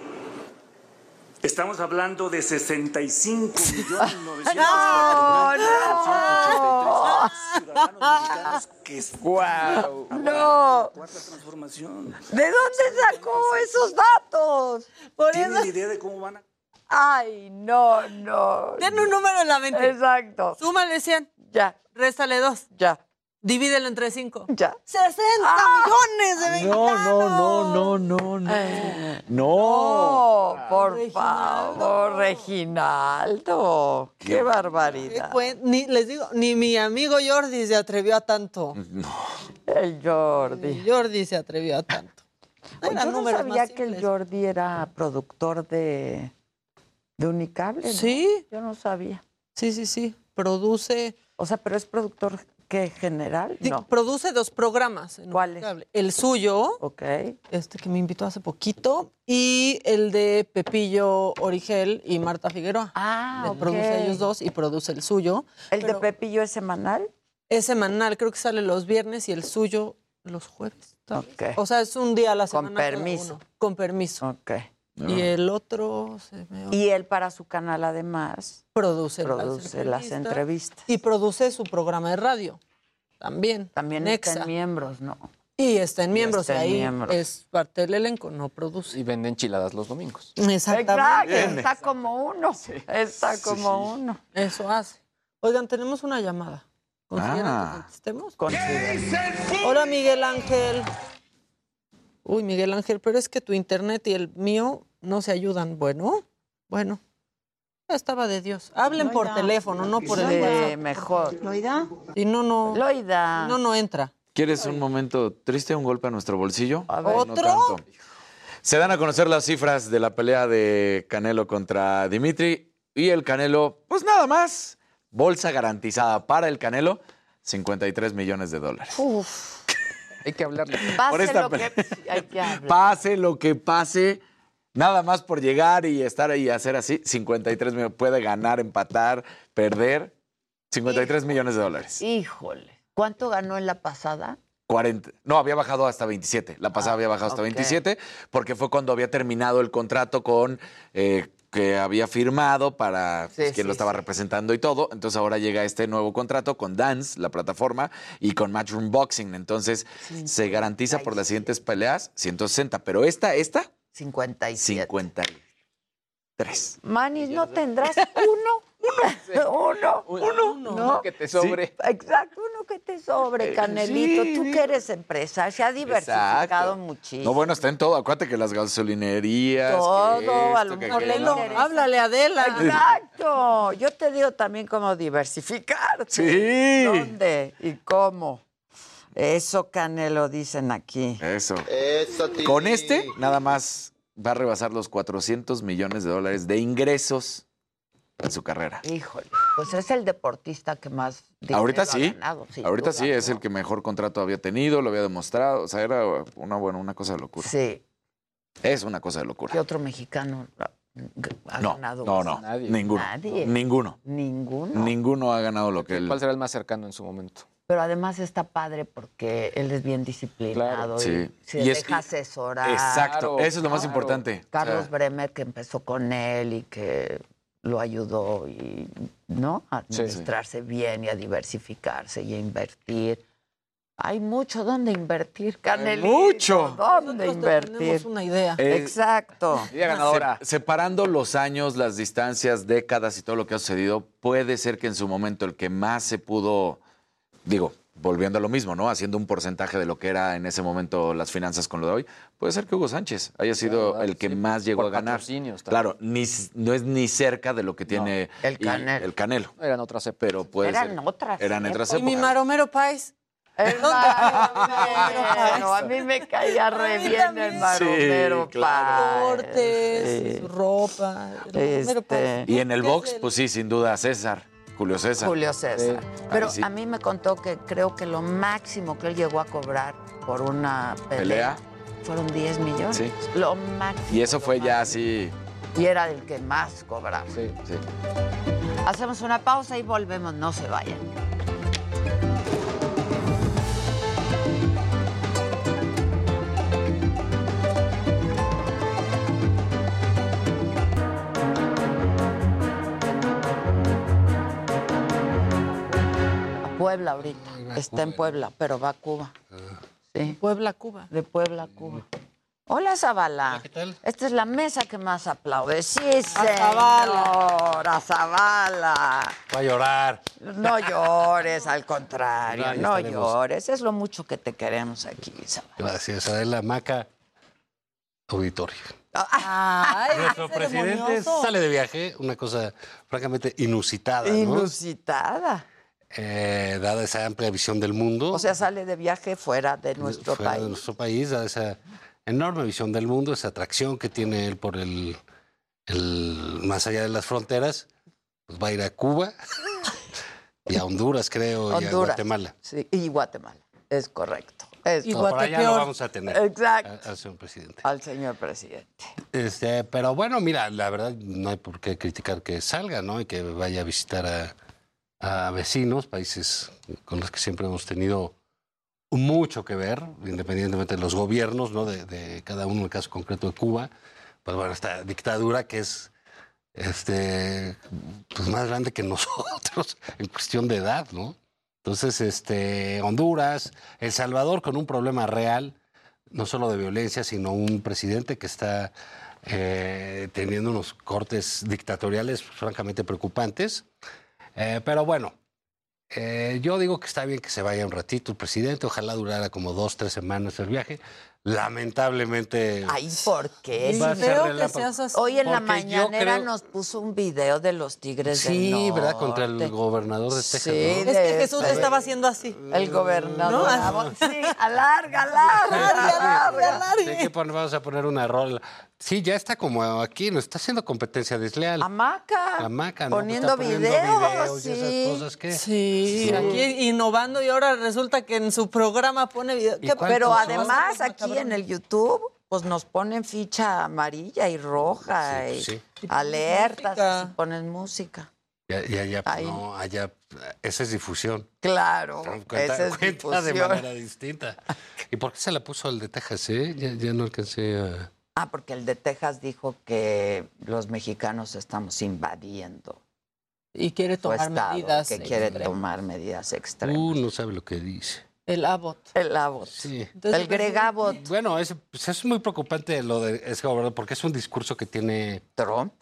Estamos hablando de 65 millones 943 ciudadanos mexicanos que apoyan No. cuarta transformación. ¿De dónde sacó esos datos? Por ¿Tienen eso. idea de cómo van a Ay, no, no. Tiene un número en la mente. Exacto. Súmale 100, Ya, réstale 2, ya, divídelo entre 5. ya. 60 millones de No, mexicanos. no, no, no, no, no. No. Oh, por Reginaldo. favor, Reginaldo. Qué ¿Qué barbaridad. cuen- Ni, les digo, ni mi amigo Jordi se atrevió a tanto. El Jordi. Jordi se atrevió a tanto. Yo Eran no sabía que el. Jordi era productor de, de Unicable. ¿no? Sí. Yo no sabía. Sí, sí, sí. Produce, O sea, pero es productor que general. No. produce dos programas. en ¿Cuáles? El suyo, Ok. este que me invitó hace poquito, y el de Pepillo Origel y Marta Figueroa. Ah. Produce ellos dos y produce el suyo. ¿El de Pepillo es semanal? Es semanal, creo que sale los viernes y el suyo los jueves. Ok. O sea, es un día a la Con semana. cada permiso. Con permiso. Ok. Y el otro se me Y él para su canal además produce, produce las entrevistas. Y produce su programa de radio. También. También Nexa. está en miembros, ¿no? Y está en Y miembros. está y en ahí miembros. es parte del elenco, no produce. Y vende enchiladas los domingos. Exactamente. Exacto, está como uno. Está como uno. Eso hace. Oigan, tenemos una llamada. ¿Consideran Ah. que contestemos? Hola, Miguel Ángel. Uy, Miguel Ángel, pero es que tu internet y el mío no se ayudan. Bueno, bueno. Estaba de Dios. Hablen por teléfono, no por el WhatsApp. mejor. ¿Loida? Y no, no. Loida. No, no entra. ¿Quieres un momento triste, un golpe a nuestro bolsillo? A ver. No ¿Otro? tanto. Se dan a conocer las cifras de la pelea de Canelo contra Dimitri y el Canelo, pues nada más, bolsa garantizada para el Canelo, 53 millones de dólares. Uf. Hay que hablarle. Por Pase esta lo que hay que hablar. Pase lo que pase, nada más por llegar y estar ahí y hacer así, 53 millones. Puede ganar, empatar, perder, 53 millones de dólares. Híjole. ¿Cuánto ganó en la pasada? 40. No, había bajado hasta 27. La pasada había bajado hasta ok. 27 porque fue cuando había terminado el contrato con eh, que había firmado para pues, Sí, quien lo sí, estaba representando y todo. Entonces ahora llega este nuevo contrato con Dance, la plataforma, y con Matchroom Boxing. Entonces se garantiza por las siguientes peleas 160. Pero esta, esta, 57. 53. Manis, ¿no tendrás uno? Uno, uno, Uno, ¿no? que te sobre. Sí, exacto, uno que te sobre, Canelito. sí, Tú digo. que eres empresario, se ha diversificado Exacto. muchísimo. No, bueno, está en todo. Acuérdate que las gasolinerías. que Todo, a esto, lo que mejor le. Háblale a Adela. Exacto. Yo te digo también cómo diversificar. Sí. ¿Dónde y cómo? Eso, Canelo, dicen aquí. Eso. Con este, nada más va a rebasar los 400 millones de dólares de ingresos en su carrera. Híjole, pues es el deportista que más dinero Ahorita ha sí. ganado, sin Ahorita duda, sí, es ¿no? el que mejor contrato había tenido, lo había demostrado. O sea, era una, bueno, una cosa de locura. Sí. Es una cosa de locura. ¿Qué otro mexicano ha No, ganado? no, no. Ninguno. Nadie. Ninguno. Ninguno. Ninguno ha ganado lo que él. ¿Cuál será el más cercano en su momento? Pero además está padre porque él es bien disciplinado Claro. y Sí. se Y es- deja asesorar. Exacto, eso es lo más importante. Carlos O sea, Bremer que empezó con él y que lo ayudó y no a Sí. administrarse bien y a diversificarse y a invertir. Hay mucho donde invertir, Canelito. mucho. ¿Dónde Nosotros invertir? tenemos una idea. Eh, Exacto. Se- separando los años, las distancias, décadas y todo lo que ha sucedido, puede ser que en su momento el que más se pudo, digo, volviendo a lo mismo, ¿no? Haciendo un porcentaje de lo que era en ese momento las finanzas con lo de hoy, puede ser que Hugo Sánchez haya sido el que sí, más llegó por a ganar. Claro, ni, no es ni cerca de lo que tiene el Canelo. el Canelo. Eran otras épocas. Pero puede Eran ser. otras Eran otras Y mi épocas. Maromero Páez. Pero a mí me caía re bien el maromero, Sí, claro. Cortes, su ropa. el Maromero. Este, Y en el ¿Qué es box, el- pues sí, sin duda, César, Julio César. Julio César. Sí. Pero sí. a mí me contó que creo que lo máximo que él llegó a cobrar por una pelea, Pelea. fueron 10 millones. Sí. Lo máximo. Y eso fue ya así. Y era el que más cobraba. Sí. Hacemos una pausa y volvemos, no se vayan. Puebla ahorita. Está en Puebla, pero va a Cuba. Sí. Puebla, Cuba. De Puebla, a Cuba. Hola, Zavala. ¿qué tal? Esta es la mesa que más aplaude. Sí, señor. A Zavala. Va a llorar. No llores, al contrario. No, ya No estaremos. llores. Es lo mucho que te queremos aquí, Zavala. Gracias, Adela Maca. Auditorio. Ay, Nuestro presidente sale de viaje, una cosa francamente inusitada, ¿no? Eh, dada esa amplia visión del mundo. O sea, sale de viaje fuera de nuestro fuera país. de nuestro país, dada esa enorme visión del mundo, esa atracción que tiene él por el, el más allá de las fronteras, pues va a ir a Cuba y a Honduras, creo, y a. Guatemala. Sí, y Guatemala. Es correcto. Es No, por allá lo vamos a tener. Exacto. Al señor presidente. Al señor presidente. Este, pero bueno, mira, la verdad no hay por qué criticar que salga, ¿no? Y que vaya a visitar a, a vecinos, países con los que siempre hemos tenido mucho que ver, independientemente de los gobiernos, ¿no? De, de cada uno, en el caso concreto de Cuba, pues bueno, esta dictadura que es este pues más grande que nosotros en cuestión de edad, ¿no? Entonces, este, Honduras, El Salvador con un problema real, no solo de violencia, sino un presidente que está eh, teniendo unos cortes dictatoriales francamente preocupantes. Eh, pero bueno, eh, yo digo que está bien que se vaya un ratito el presidente, ojalá durara como dos, tres semanas el viaje. Lamentablemente... Ay, ¿por qué? Va a ser relámpago. Hoy en la Porque yo mañanera creo- nos puso un video de los tigres del Sí. ¿verdad? Contra el gobernador de Texas. Sí, ¿no? Es que de- Jesús de- estaba haciendo así. El gobernador. ¿No? Ah, Sí, alarga, alarga, alarga. Sí, que pon- vamos a poner una rola. Sí, ya está como aquí, nos está haciendo competencia desleal. Hamaca. Hamaca, ¿no? Poniendo Está poniendo videos, videos y esas sí. cosas que... Sí, Sí. aquí innovando y ahora resulta que en su programa pone video. ¿Y ¿Qué- cuántos Pero son? además aquí en el YouTube, pues nos ponen ficha amarilla y roja Sí, y pues sí. alertas y ponen música. Y, y allá, pues, Ahí. no, allá, esa es difusión. Claro, Cuenta, esa es cuenta de difusión. manera distinta. ¿Y por qué se la puso al de Texas, eh? Ya, ya no alcancé a... Ah, porque el de Texas dijo que los mexicanos estamos invadiendo Y quiere tomar estado, medidas. que quiere extremas. tomar medidas extremas. Uh, no sabe lo que dice. El Abbott. El Abbott. Sí. el Gregabot. Bueno, es, pues es muy preocupante lo de ese gobernador porque es un discurso que tiene Trump.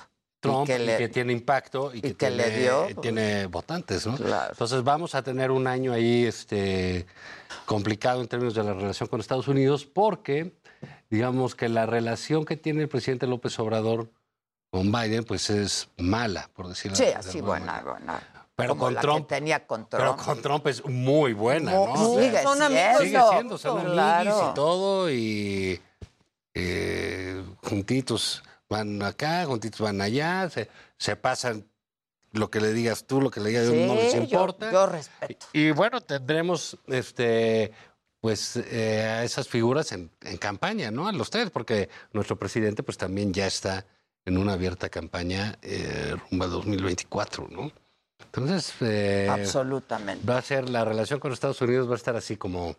Trump que y le- que tiene impacto y, y que, que le dio, tiene votantes, ¿no? Claro. Entonces vamos a tener un año ahí este, complicado en términos de la relación con Estados Unidos porque digamos que la relación que tiene el presidente López Obrador con Biden pues es mala, por decirlo Sí, de así buena, buena. Pero Como con la Trump- que tenía con Trump. Pero con Trump es muy buena, Mu- ¿no? O sea, sigue Son amigos, siendo. Sigue siendo, son Claro. y todo, y eh, juntitos van acá, juntitos van allá, se, se pasan lo que le digas tú, lo que le digas yo, no les Sí, yo- importa. yo respeto. Y, bueno, tendremos este pues eh, a esas figuras en, en campaña, ¿no? A los tres, porque nuestro presidente pues también ya está en una abierta campaña eh, rumbo al 2024, ¿no? Entonces, eh, Absolutamente. va a ser la relación con Estados Unidos va a estar así como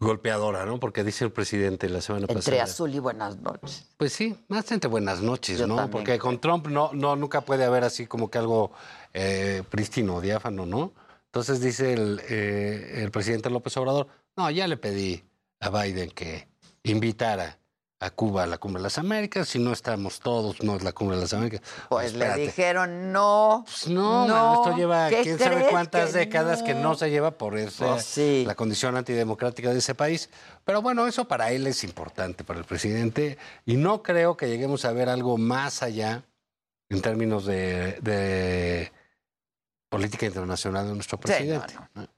golpeadora, ¿no? Porque dice el presidente la semana Entre pasada. azul y buenas noches. Pues sí, más entre buenas noches, Yo ¿no? también Porque con Trump no, no, nunca puede haber así como que algo eh, prístino, diáfano, ¿no? Entonces dice el, eh, el presidente López Obrador, no, ya le pedí a Biden que invitara a Cuba a la Cumbre de las Américas, si no estamos todos, no es la Cumbre de las Américas. Pues le dijeron no. Pues no, mano, esto lleva ¿Qué quién sabe cuántas que décadas que no se lleva por esa, Pues sí. la condición antidemocrática de ese país. Pero bueno, eso para él es importante, para el presidente, y no creo que lleguemos a ver algo más allá en términos de, de política internacional de nuestro Sí, presidente. no, ¿no?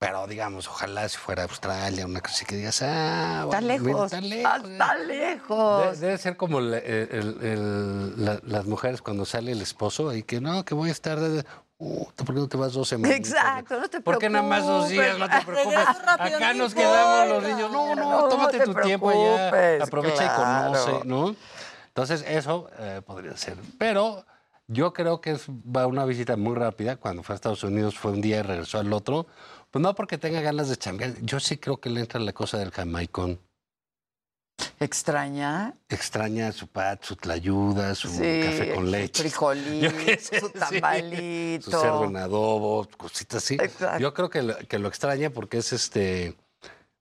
Pero digamos, ojalá si fuera Australia, una cosa así que digas, ah, Está bueno, lejos. está lejos. Está De- lejos. debe ser como el- el- el- el- la- las mujeres cuando sale el esposo y que no, que voy a estar. de- Uh, ¿Por qué no te vas dos semanas? Exacto, no te preocupes. ¿Por qué nada más dos días? No te preocupes. Acá no nos quedamos los niños. No, no, No tómate te tu tiempo allá. Aprovecha y conoce, ¿no? Entonces, eso eh, podría ser. Pero yo creo que es, va una visita muy rápida. Cuando fue a Estados Unidos fue un día y regresó al otro. Pues no porque tenga ganas de chambear. Yo sí creo que le entra la cosa del jamaicón. ¿Extraña? Extraña su pat, su tlayuda, su Sí, café con su leche. frijolito, qué sé, su sí. tamalito. Su cerdo en adobo, cositas así. Exacto. Yo creo que lo, que lo extraña porque es este.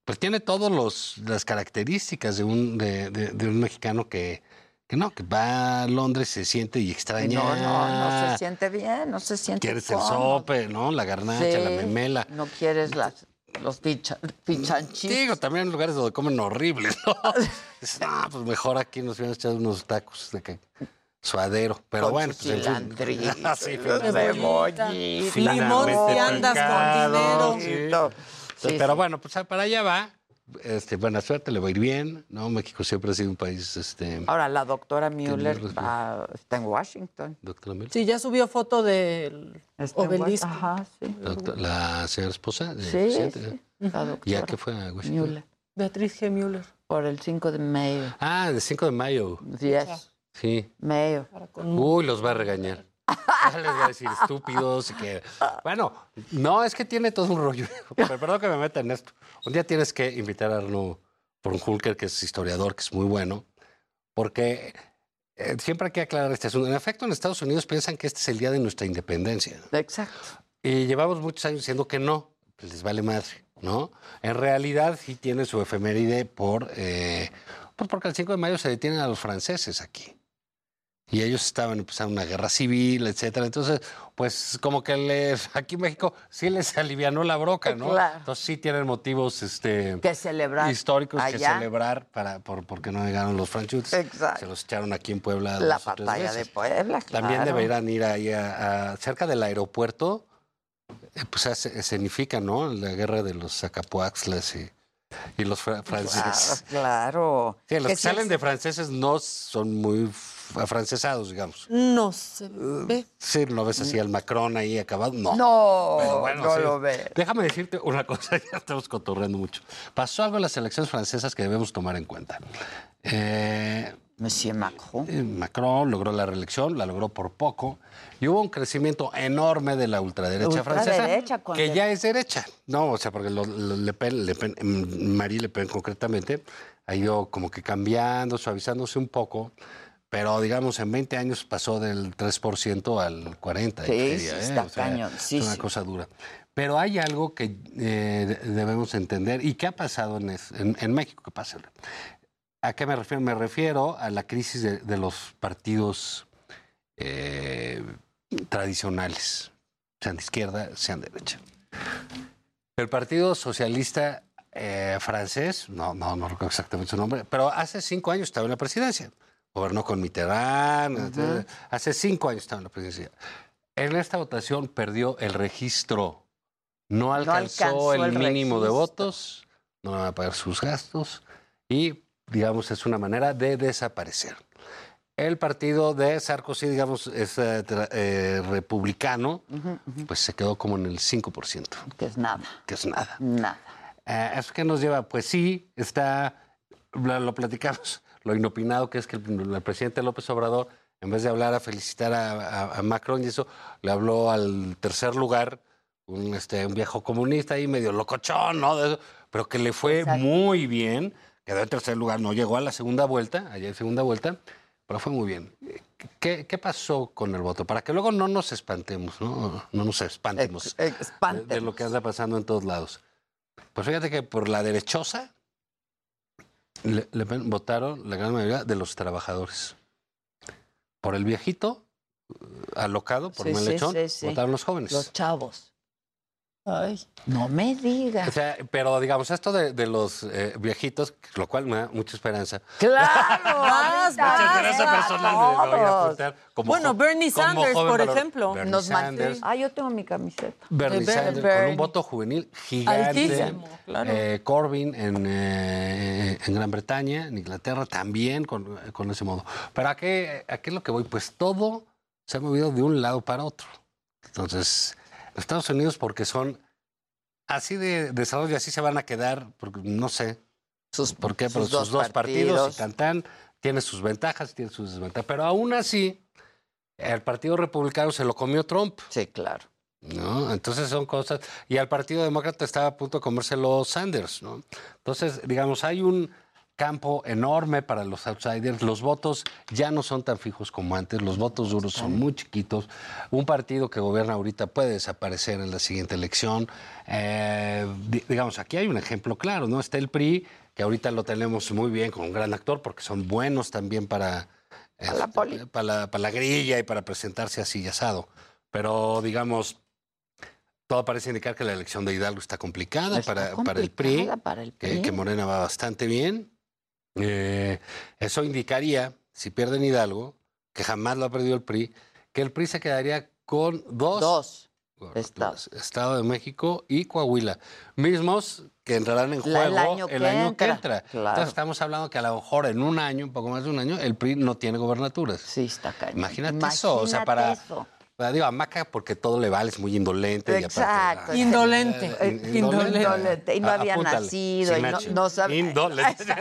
Pues tiene todas las características de un, de, de- de un mexicano que, que no, que va a Londres, se siente y extraña. No, no, no se siente bien, no se siente Quieres el sope, ¿no? La garnacha, la memela. No quieres las, los picha- pichanchis. Digo, también en lugares donde comen horribles, ¿no? Dices, no, pues mejor aquí nos hubieran echado unos tacos de que- suadero. Pero Con bueno, pues en fin. cilantrito, Ah. Limón si andas con sí. dinero. Sí, Pero sí. bueno, pues para allá va. Este, buena suerte, le va a ir bien, ¿no? México siempre ha sido un país, este, Ahora, la doctora Müller va- está en Washington. doctora Mel, Sí, ya subió foto del Está en obelisco. Ajá, sí. la, la señora esposa. de Sí, sí, la ¿Ya doctora que fue a Washington? Müller. Beatriz G. Müller. Por el 5 de mayo. Ah, el 5 de mayo. Yes, Sí. mayo. Uy, los va a regañar. Les va a decir estúpidos y que... Bueno, no, es que tiene todo un rollo. Pero perdón que me meta en esto. Un día tienes que invitar a Arno Hulker, que es historiador, que es muy bueno, porque eh, siempre hay que aclarar este asunto. En efecto, en Estados Unidos piensan que este es el día de nuestra independencia. Exacto. Y llevamos muchos años diciendo que no, pues les vale madre, ¿no? En realidad sí tiene su efeméride por, eh, pues porque el 5 de mayo se detienen a los franceses aquí. Y ellos estaban empezando una guerra civil, etcétera. Entonces, pues como que les, aquí en México sí les alivianó la broca, ¿no? Claro. Entonces sí tienen motivos este, Que celebrar históricos que celebrar para, por, porque no llegaron los franchutes. Exacto. Se los echaron aquí en Puebla. La batalla de. Puebla, También claro. deberían ir ahí a, a- cerca del aeropuerto, eh, pues se escenifica, ¿no? La guerra de los Zacapuaxlas y, y los fra- franceses. Claro, claro. Sí, los Que salen es- de franceses no son muy afrancesados, digamos. No se ve. Sí, no ves así al Macron ahí acabado, no. No, Pero bueno, no sí. lo ve. Déjame decirte una cosa, ya estamos cotorreando mucho. Pasó algo en las elecciones francesas que debemos tomar en cuenta. Eh, Monsieur Macron. Eh, Macron logró la reelección, la logró por poco, y hubo un crecimiento enorme de la ultraderecha Ultraderecha francesa, que el- ya es derecha, ¿no? O sea, porque lo- lo- Le Pen, Le Pen, Marie Le Pen concretamente, ha ido como que cambiando, suavizándose un poco, pero digamos, en 20 años pasó del 3% al 40%. Sí, diría, sí, ¿eh? está O sea, cañón. Sí, es una sí. cosa dura. Pero hay algo que eh, de- debemos entender y que ha pasado en, es- en- en México, que pasa. ¿A qué me refiero? Me refiero a la crisis de, de los partidos eh, tradicionales, sean de izquierda, sean de derecha. El Partido Socialista francés, no, no, no recuerdo exactamente su nombre, pero hace cinco años estaba en la presidencia. Gobernó con Mitterrand, Ujú. hace cinco años estaba en la presidencia. En esta votación perdió el registro. No alcanzó, alcanzó el, el mínimo de votos, no van a pagar sus gastos y, digamos, es una manera de desaparecer. El partido de Sarkozy, digamos, es eh, eh, republicano, pues se quedó como en el 5%. Que es nada. Que es nada. Nada. Eh, ¿Eso qué nos lleva? Pues sí, está, lo platicamos, lo inopinado que es que el, el presidente López Obrador, en vez de hablar a felicitar a, a- a Macron y eso, le habló al tercer lugar, un, este, un viejo comunista ahí medio locochón, ¿no? De eso, pero que le fue muy bien, quedó en tercer lugar, no llegó a la segunda vuelta, en segunda vuelta, pero fue muy bien. ¿Qué, qué pasó con el voto? Para que luego no nos espantemos, ¿no? No nos espantemos de, de lo que anda pasando en todos lados. Pues fíjate que por la derechosa Le, Le Pen votaron la gran mayoría de los trabajadores. Por el viejito, eh, alocado, por Sí, sí, Melechón, sí, sí. votaron los jóvenes. Los chavos. Ay, no me digas. O sea, pero digamos, esto de, de los eh, viejitos, lo cual me da mucha esperanza. Claro, Vas, ahorita, vas, esperanza personal de- me voy a apuntar como Bueno, jo- Bernie como Sanders, joven por valor- ejemplo. Bernie Nos Sanders. Ah, yo tengo mi camiseta. Bernie De Ber- Sanders, con un voto juvenil gigante. Altísimo, claro. Eh, Corbyn en, eh, en Gran Bretaña, en Inglaterra también con, con ese modo. Pero ¿a qué, ¿a qué es lo que voy? Pues todo se ha movido de un lado para otro. Entonces, Estados Unidos, porque son así de desarrollo, y así se van a quedar, porque no sé sus, por qué, pero sus sus, dos dos, partidos, partidos. y Cantán, tiene sus ventajas, tiene sus desventajas. Pero aún así, el Partido Republicano se lo comió Trump. Sí, claro. ¿no? Entonces son cosas. Y al Partido Demócrata estaba a punto de comérselo Sanders, ¿no? Entonces, digamos, hay un campo enorme para los outsiders. Los votos ya no son tan fijos como antes. Los votos duros son muy chiquitos. Un partido que gobierna ahorita puede desaparecer en la siguiente elección. Eh, di- digamos, aquí hay un ejemplo claro, ¿no? Está el PRI, que ahorita lo tenemos muy bien con un gran actor, porque son buenos también para, este, para, la, para la grilla y para presentarse así y asado. Pero, digamos, todo parece indicar que la elección de Hidalgo está complicada, Está para, para el PRI, complicada para el que- PRI. Que, Morena va bastante bien. Eh, eso indicaría, si pierden Hidalgo, que jamás lo ha perdido el PRI, que el PRI se quedaría con dos, Dos gobernaturas, Estado de México y Coahuila, mismos que entrarán en juego el año que entra, entra. claro. Entonces estamos hablando que a lo mejor en un año, un poco más de un año, el PRI no tiene gobernaturas. Sí, está cañón. Imagínate, eso, o sea, Imagínate para... eso. Para, digo, a Maca porque todo le vale, es muy indolente. y aparte, Exacto. ah, Indolente. eh, Indolente. Indolente. Y no había apúntale, nacido. y no, no sabía. Indolente.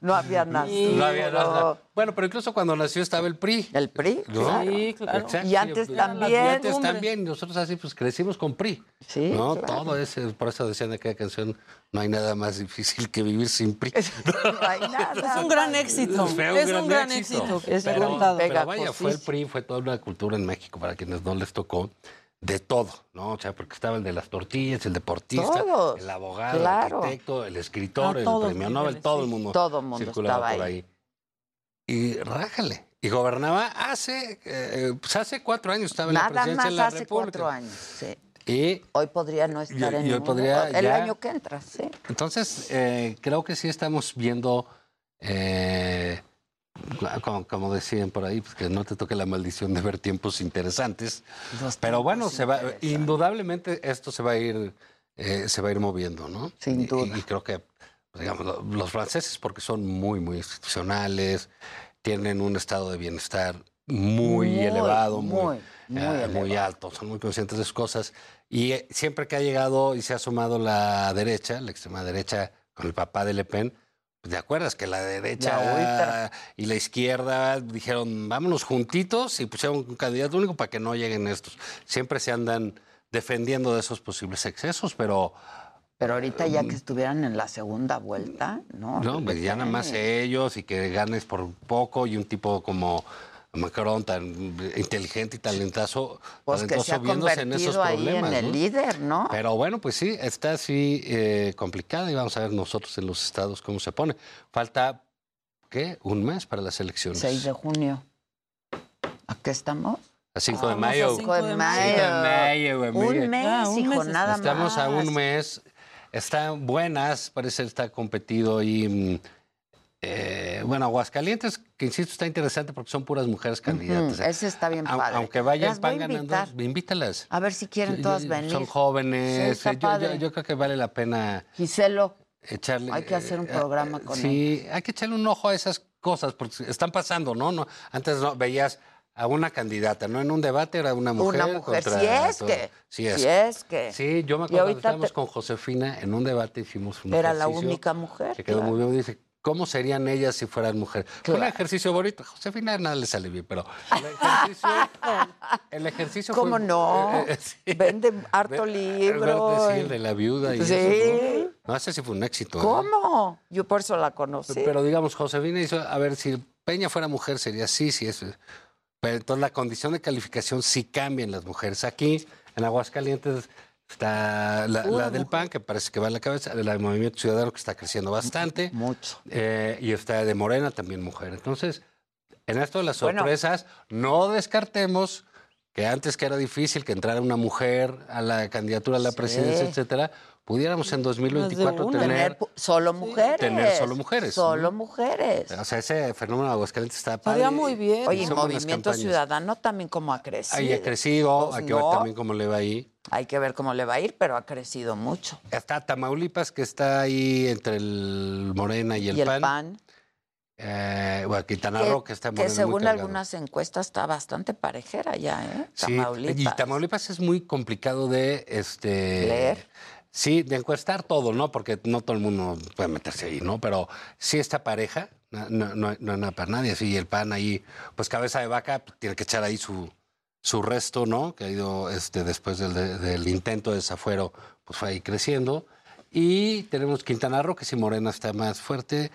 No había nacido. No había nada. Bueno, pero incluso cuando nació estaba el PRI. El PRI, ¿no? claro. Sí, claro. Exacto. Y antes Y también. antes también. Nosotros así pues crecimos con PRI. Sí, ¿no? claro. Todo ese, por eso decían de aquella canción, no hay nada más difícil que vivir sin PRI. No hay nada. Es un gran éxito. Fue Es un gran éxito. se ha Pero, pero vaya, fue el PRI, fue toda una cultura en México para quienes no les tocó. De todo, ¿no? O sea, porque estaba el de las tortillas, el deportista, Todos, el abogado, claro. el arquitecto, el escritor, A el premio Nobel, todo el mundo, Todo el mundo circulaba estaba por ahí. ahí. Y rájale. Y gobernaba hace, eh, pues hace cuatro años estaba en la presidencia más de la hace República. cuatro años. Sí. Y Hoy podría no estar en ningún podría. El ya- año que entra, sí. entonces, eh, creo que sí estamos viendo, eh, como, como decían por ahí, pues que no te toque la maldición de ver tiempos interesantes. Pero bueno, se va, indudablemente esto se va a ir, eh, se va a ir moviendo, ¿no? Sin duda. Y, y creo que, digamos, lo- los franceses, porque son muy, muy institucionales, tienen un estado de bienestar muy, Muy, elevado, muy, muy, muy eh, muy elevado. alto, son muy conscientes de sus cosas. Y eh, siempre que ha llegado y se ha sumado la derecha, la extrema derecha, con el papá de Le Pen, ¿Te acuerdas que la derecha La y la izquierda dijeron, vámonos juntitos y pusieron un candidato único para que no lleguen estos? Siempre se andan defendiendo de esos posibles excesos, pero Pero ahorita ya que estuvieran en la segunda vuelta, ¿no? no, pues ya nada más ellos y que ganes por poco y un tipo como Macron tan inteligente y talentazo, Pues que talentoso se ha viéndose en esos convertido ahí problemas. en el ¿no? líder, ¿no? Pero bueno, pues sí, está así eh, complicada y vamos a ver nosotros en los estados cómo se pone. Falta, ¿qué? Un mes para las elecciones. 6 de junio. ¿A qué estamos? A 5 de mayo. 5 de mayo. 5 de mayo, güey, Un mes, Ya, un hijo, mes nada Estamos más. a un mes. Están buenas, parece que está competido y. mm, eh, bueno, Aguascalientes, que insisto, está interesante porque son puras mujeres candidatas. Ujú, ese está bien padre. Aunque vayan a pan ganando, invítalas. A ver si quieren todas venir. Son jóvenes. Sí, eh, yo- yo, padre. yo creo que vale la pena Giselo, echarle. hay que hacer un programa eh, con él. Sí, hay que echarle un ojo a esas cosas porque están pasando, ¿no? no antes no veías a una candidata, ¿no? En un debate era una mujer. Una mujer, contra si es todo. que. Es. Si es que. Sí, yo me acuerdo que estábamos te- con Josefina en un debate, hicimos un Era la única mujer. Que quedó claro. muy bien. Dice, ¿cómo serían ellas si fueran mujeres? Fue un Claro. ejercicio bonito. Josefina nada le sale bien, pero el ejercicio, el ejercicio ¿Cómo fue- no? eh, eh, sí. Vende harto Ve- libro. Sí, el de la viuda y Sí. eso, ¿no? No, ese sí fue un éxito. ¿eh? ¿Cómo? Yo por eso la conocí. Pero digamos, Josefina hizo, a ver, si Peña fuera mujer sería sí, sí, eso. Pero entonces la condición de calificación sí cambia en las mujeres. Aquí, en Aguascalientes, está la, la del PAN, que parece que va a la cabeza, la del Movimiento Ciudadano, que está creciendo bastante. Mucho. eh, y está de Morena, también mujer. Entonces, en esto de las Bueno. sorpresas, no descartemos que antes que era difícil que entrara una mujer a la candidatura a la Sí. presidencia, etcétera, pudiéramos en 2024 una. tener solo mujeres. Tener solo mujeres, Solo ¿no? mujeres. O sea, ese fenómeno de Aguascalientes está padre. Estaría muy bien. Oye, Movimiento. Ciudadano también como ha crecido. Ahí ha crecido, Pues hay que ver también cómo le va ahí. Hay que ver cómo le va a ir, pero ha crecido mucho. Está Tamaulipas, que está ahí entre el Morena y el, y el PAN. PAN. Eh, bueno, Quintana que, Roo, que está que muy según algunas encuestas está bastante parejera ya, ¿eh? Sí, Tamaulipas. y Tamaulipas es muy complicado de este Leer. Sí, de encuestar todo, ¿no? Porque no todo el mundo puede meterse ahí, ¿no? Pero sí está pareja, no, no, nada para nadie. Sí, el PAN ahí, pues cabeza de vaca, pues, tiene que echar ahí su, su resto, ¿no? Que ha ido este, después del, de- del intento de desafuero, pues fue ahí creciendo. Y tenemos Quintana Roo, que sí Morena está más fuerte.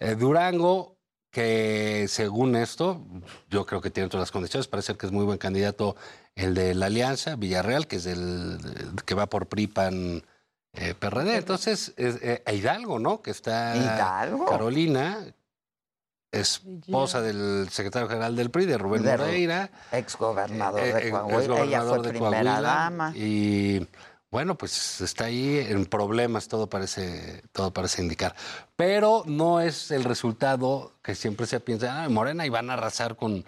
Eh, Durango, que según esto, yo creo que tiene todas las condiciones, parece que es muy buen candidato el de la Alianza, Villarreal, que es el que va por PRI, PAN, eh, PRD. Entonces, es, eh, a Hidalgo, ¿no? Que está Hidalgo. Carolina, esposa del secretario general del PRI, de Rubén De Moreira. Exgobernador Eh, de eh, Coahuila. Ella exgobernador fue de primera Coahuila. dama. Y bueno, pues está ahí en problemas, todo parece, todo parece indicar. Pero no es el resultado que siempre se piensa, ah, Morena y van a arrasar con,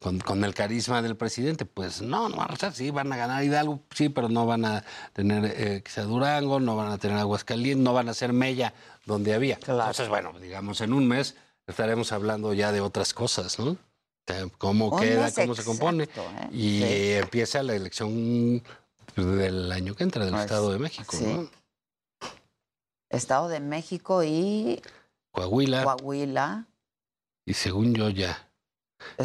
con, con el carisma del presidente. Pues no, no van a arrasar, sí, van a ganar Hidalgo, sí, pero no van a tener eh, quizá Durango, no van a tener Aguascalientes, no van a ser Mella donde había. Entonces, bueno, digamos, en un mes estaremos hablando ya de otras cosas, ¿no? Cómo Un queda, cómo se compone. ¿eh? Y Sí. empieza la elección del año que entra del Pues, Estado de México, sí. ¿no? Estado de México y Coahuila. Coahuila. Y según yo ya.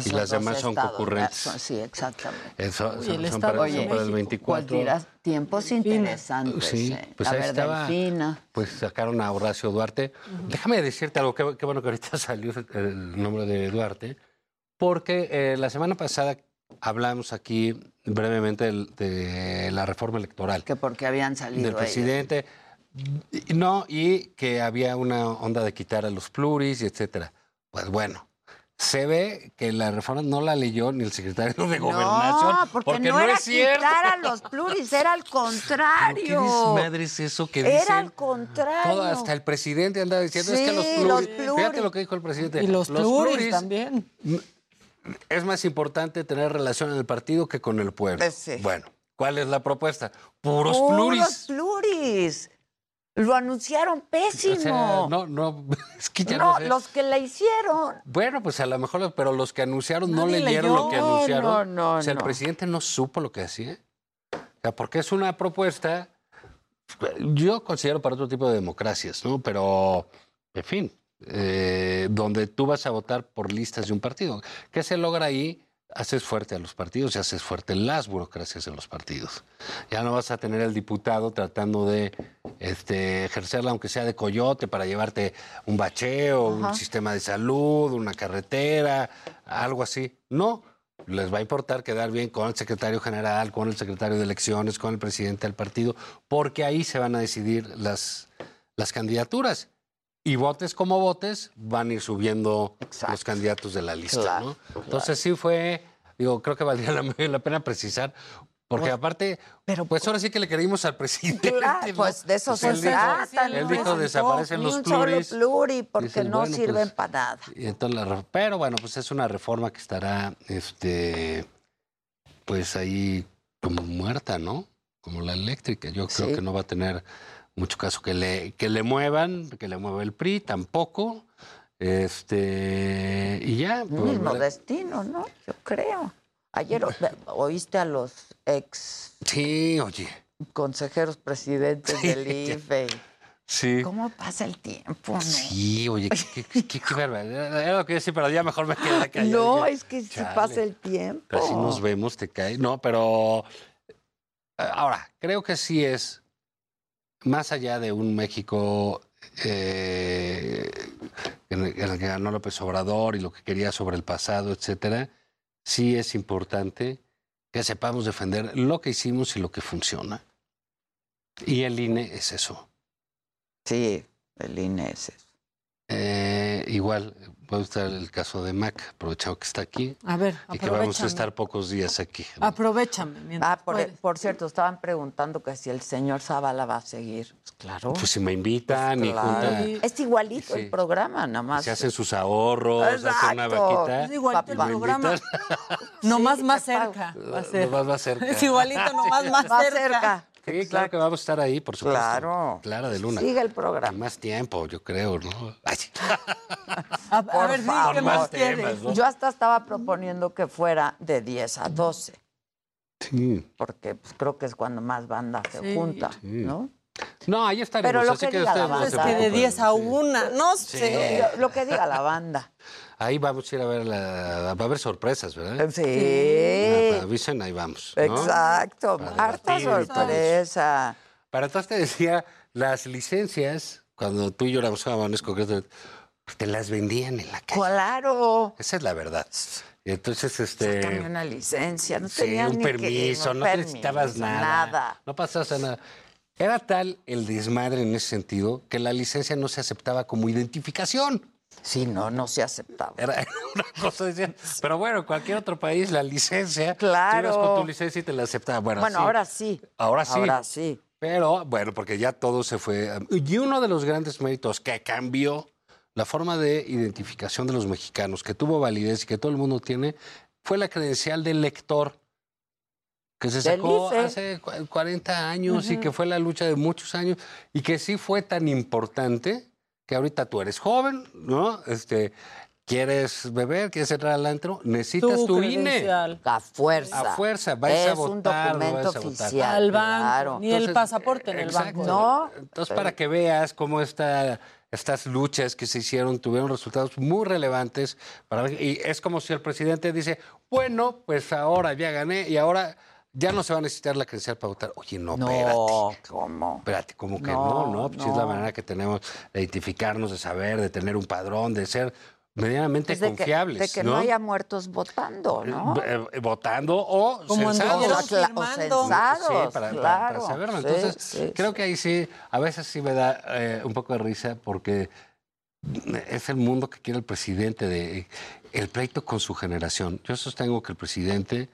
Y las demás son concurrentes. ¿verdad? Son- Sí, exactamente. Eso, Uy, son, el son Estado para, de son para el México. 24. Pues dirás, tiempos interesantes. Sí, eh. pues a ahí ver, estaba. Delfina. Pues sacaron a Horacio Duarte. Déjame decirte algo, qué, qué bueno que ahorita salió el nombre de Duarte, porque eh, la semana pasada hablamos aquí brevemente del- de, la reforma electoral. Que porque habían salido del presidente. No, y que había una onda de quitar a los pluris y etcétera. Pues bueno, se ve que la reforma no la leyó ni el secretario de Gobernación. No, porque, no, era es cierto. quitar a los pluris, era al ¿Qué contrario. desmadre es eso que dicen? Era al contrario. Todo, hasta el presidente andaba diciendo, es que los pluris, los pluris. Fíjate lo que dijo el presidente. Y los, pluris, también. Es más importante tener relación en el partido que con el pueblo. Sí. Bueno, ¿cuál es la propuesta? Puros Puros pluris. pluris. Lo anunciaron pésimo. O sea, no, no, es que ya No, no sé. los que la hicieron. Bueno, pues a lo mejor, pero los que anunciaron no leyeron leyó. lo que anunciaron. No, no, o sea, el presidente no supo lo que hacía. O sea, porque es una propuesta, yo considero para otro tipo de democracias, ¿no? Pero, en fin, eh, donde tú vas a votar por listas de un partido. ¿Qué se logra ahí? Haces fuerte a los partidos y haces fuerte las burocracias de los partidos. Ya no vas a tener el diputado tratando de este, ejercerla, aunque sea de coyote, para llevarte un bacheo, Ajá. un sistema de salud, una carretera, algo así. No, les va a importar quedar bien con el secretario general, con el secretario de elecciones, con el presidente del partido, porque ahí se van a decidir las, las candidaturas. Y votes como votes, van a ir subiendo los candidatos de la lista, Claro, ¿no? Entonces sí fue, digo, creo que valdría la, la pena precisar, porque Pues, aparte, pues ahora sí que le querimos al presidente. Claro, ¿no? pues de eso se él dijo- trata. Él ¿no? dijo, desaparecen Ni los un solo pluris. pluri, porque Dices, no bueno, sirven pues, para nada. y entonces pero bueno, pues es una reforma que estará, este, pues ahí como muerta, ¿no? Como la eléctrica. Yo creo Sí. que no va a tener mucho caso que le, que le muevan, que le mueva el PRI, tampoco. Este, y ya. Pues, mismo vale. destino, ¿no? Yo creo. Ayer o- oíste a los ex Sí, oye. consejeros presidentes Sí, del ya. IFE. Sí. ¿Cómo pasa el tiempo, no? Sí, oye, qué, qué, qué, qué barbaridad. Era lo que yo decía, pero ya mejor me quedé callado. No, es que si Chale. pasa el tiempo. Pero si nos vemos, te cae. No, pero eh, ahora, creo que sí es, más allá de un México eh, en, el, en el que ganó López Obrador y lo que quería sobre el pasado, etcétera, sí es importante que sepamos defender lo que hicimos y lo que funciona. Y el INE es eso. Sí, el INE es eso. Eh, igual, puede estar el caso de Mac, aprovechado que está aquí. A ver, Y que vamos a estar pocos días aquí. Aprovechame. mientras Ah, por, por cierto, estaban preguntando que si el señor Zavala va a seguir. Pues claro. Pues si me invitan y Claro. juntan, Es igualito Sí. el programa, nada más. se hacen sus ahorros, hacen una Exacto. vaquita. Es igualito el ¿me programa. Nomás más cerca. Va a ser. Nomás más cerca. Es igualito, nomás más, Más cerca. cerca. Sí, claro que vamos a estar ahí, por supuesto. Claro. Clara de Luna. Sigue el programa. Más tiempo, yo creo, ¿no? Ay, sí. A, a Por ver, favor. ¿qué más quieres? ¿no? Yo hasta estaba proponiendo que fuera de 10 a 12, Sí. porque pues, creo que es cuando más banda se Sí. junta, Sí. ¿no? No, ahí estaremos. Pero lo así que que diga la banda. Es que de preocupen, 10 a sí. 1, no sé. Lo, lo que diga la banda. Ahí vamos a ir a ver, la, va a haber sorpresas, ¿verdad? Sí. Ah, avisen, ahí vamos. ¿no? Exacto. Para Harta sorpresa. Para entonces te decía, las licencias, cuando tú y yo éramos jóvenes, concretamente, pues, te las vendían en la calle. Claro. Esa es la verdad. Y entonces, este. Sácame una licencia. No sí, un ni que- permiso, no permiso, necesitabas nada. Nada. No pasabas nada. Era tal el desmadre en ese sentido que la licencia no se aceptaba como identificación. Sí, no, no se aceptaba. Era una cosa, decían. Pero bueno, en cualquier otro país, la licencia. Claro. Ibas con tu licencia y te la aceptaba. Bueno, Bueno, sí. ahora sí. Ahora sí. Ahora sí. Pero bueno, porque ya todo se fue. Y uno de los grandes méritos que cambió la forma de identificación de los mexicanos, que tuvo validez y que todo el mundo tiene, fue la credencial del lector, que se sacó hace cu- 40 años y que fue la lucha de muchos años y que sí fue tan importante que ahorita tú eres joven, ¿no? Este, quieres beber, quieres entrar al antro, necesitas tu, Tu INE. A fuerza. A fuerza, vais a es un votar, no documento vais a votar. oficial. Al banco. Claro. Ni el pasaporte en el Exacto. banco. No. Entonces, para que veas cómo esta, estas luchas que se hicieron tuvieron resultados muy relevantes. Para, y es como si el presidente dice, bueno, pues ahora ya gané y ahora ya no se va a necesitar la credencial para votar. Oye, no, espérate. No, ¿cómo? Espérate, ¿cómo que No, no? No, pues es la manera que tenemos de identificarnos, de saber, de tener un padrón, de ser medianamente Pues de que, confiables. de que no. haya muertos votando, ¿no? Eh, eh, votando o Como censados. O censados, Sí, para, claro. para saberlo. Entonces, sí, creo sí. que ahí sí, a veces sí me da eh, un poco de risa porque es el mundo que quiere el presidente, de el pleito con su generación. Yo sostengo que el presidente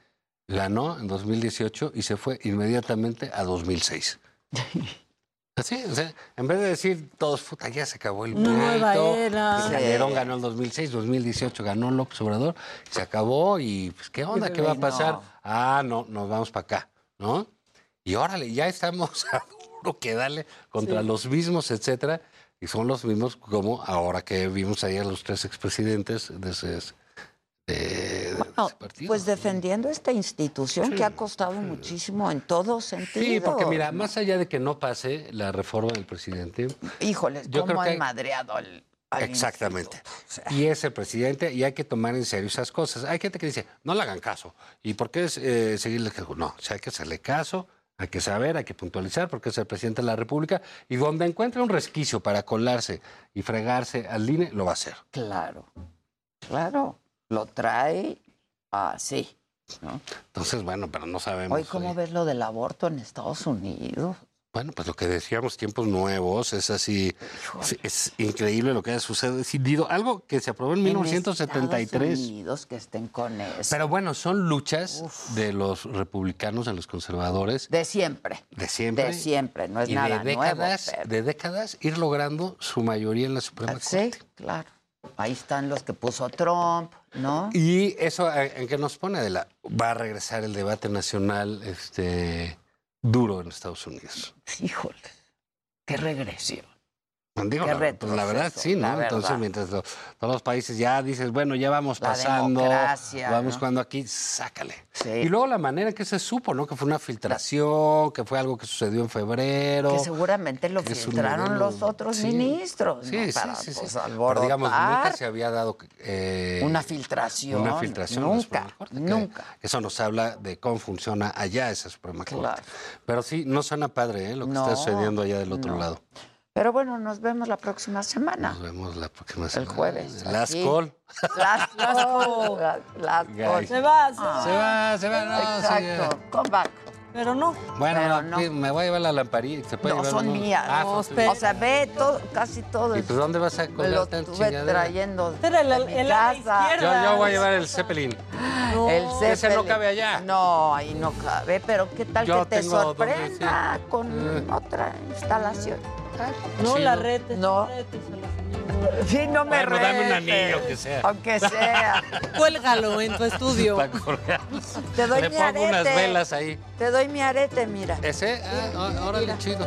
ganó en 2018 y se fue inmediatamente a 2006. Así, o sea, en vez de decir todos, puta, ya se acabó el pleito. Nueva era. y Calderón ganó el 2006, 2018 ganó López Obrador, se acabó y pues, ¿qué onda? ¿Qué va a no. pasar? Ah, no, nos vamos para acá, ¿no? Y órale, ya estamos a duro que dale contra Sí. los mismos, etcétera. Y son los mismos como ahora que vimos ayer los tres expresidentes de ese, de- de Bueno, ese partido. pues defendiendo esta institución que ha costado muchísimo en todos sentidos. Sí, porque mira, más allá de que no pase la reforma del presidente, Híjoles, yo cómo creo han hay- madreado al, al Exactamente. Y es el presidente y hay que tomar en serio esas cosas. Hay gente que dice, no le hagan caso. ¿Y por qué es, eh, seguirle? caso? No, o sea, hay que hacerle caso, hay que saber, hay que puntualizar porque es el presidente de la República y donde encuentre un resquicio para colarse y fregarse al INE, lo va a hacer. Claro, claro. Lo trae así. ¿no? Entonces, bueno, pero no sabemos. Hoy, ¿cómo ves lo del aborto en Estados Unidos? Bueno, pues lo que decíamos, tiempos nuevos, es así, es, es increíble lo que ha sucedido. Algo que se aprobó en, 1973. Estados Unidos que estén con eso. Pero bueno, son luchas de los republicanos, de los conservadores. De siempre. De siempre. De siempre, no es y nada de décadas, nuevo. pero- de décadas ir logrando su mayoría en la Suprema Sí, Corte. claro. Ahí están los que puso Trump, ¿no? Y eso, ¿en en qué nos pone? De la, va a regresar el debate nacional este, duro en Estados Unidos. Híjole, qué regresión. Digo, Qué la, pues la verdad, sí, ¿no? verdad. Entonces, mientras lo- todos los países ya dices, bueno, ya vamos La pasando, vamos ¿no? cuando aquí, sácale. Sí. Y luego la manera en que se supo, ¿no? Que fue una filtración, que fue algo que sucedió en febrero. Que seguramente lo que filtraron los otros sí. ministros, Sí, ¿no? sí, Para, sí, sí. pues, Pero digamos, nunca se había dado eh, Una filtración. Una filtración. Nunca, Corte, nunca. Eso nos habla de cómo funciona allá esa Suprema Corte. Claro. Pero sí, no suena padre ¿eh? lo que No, está sucediendo allá del otro lado. Pero bueno, nos vemos la próxima semana. Nos vemos la próxima El semana. jueves. Last aquí. call. Last call. La- last call. Se va, se Se va. va, se va, no, sí, Exacto. Come back. Pero no. Bueno, Pero no, me voy a llevar la lamparilla. ¿Se puede No, llevar son mías. Ah, No, espera. O sea, ve todo, casi todo. ¿Y el- pues dónde vas a colgar lo tan estuve chingadera? trayendo. Era el- mi el casa. Yo, izquierda. yo voy a llevar el Zeppelin. No. El Ese no Zeppelin. cabe allá. No, ahí no cabe. Pero ¿qué tal Yo que te sorprenda con Eh. otra instalación? No, Sí, la no. retes. No. retes a la señora. Sí, no me Bueno, dame un anillo, que sea. Aunque sea. Cuélgalo en tu estudio. Para colgar. Te doy Le mi pongo unas arete. velas ahí. Te doy mi arete, mira. ¿Ese? Ah, ó- órale, chido.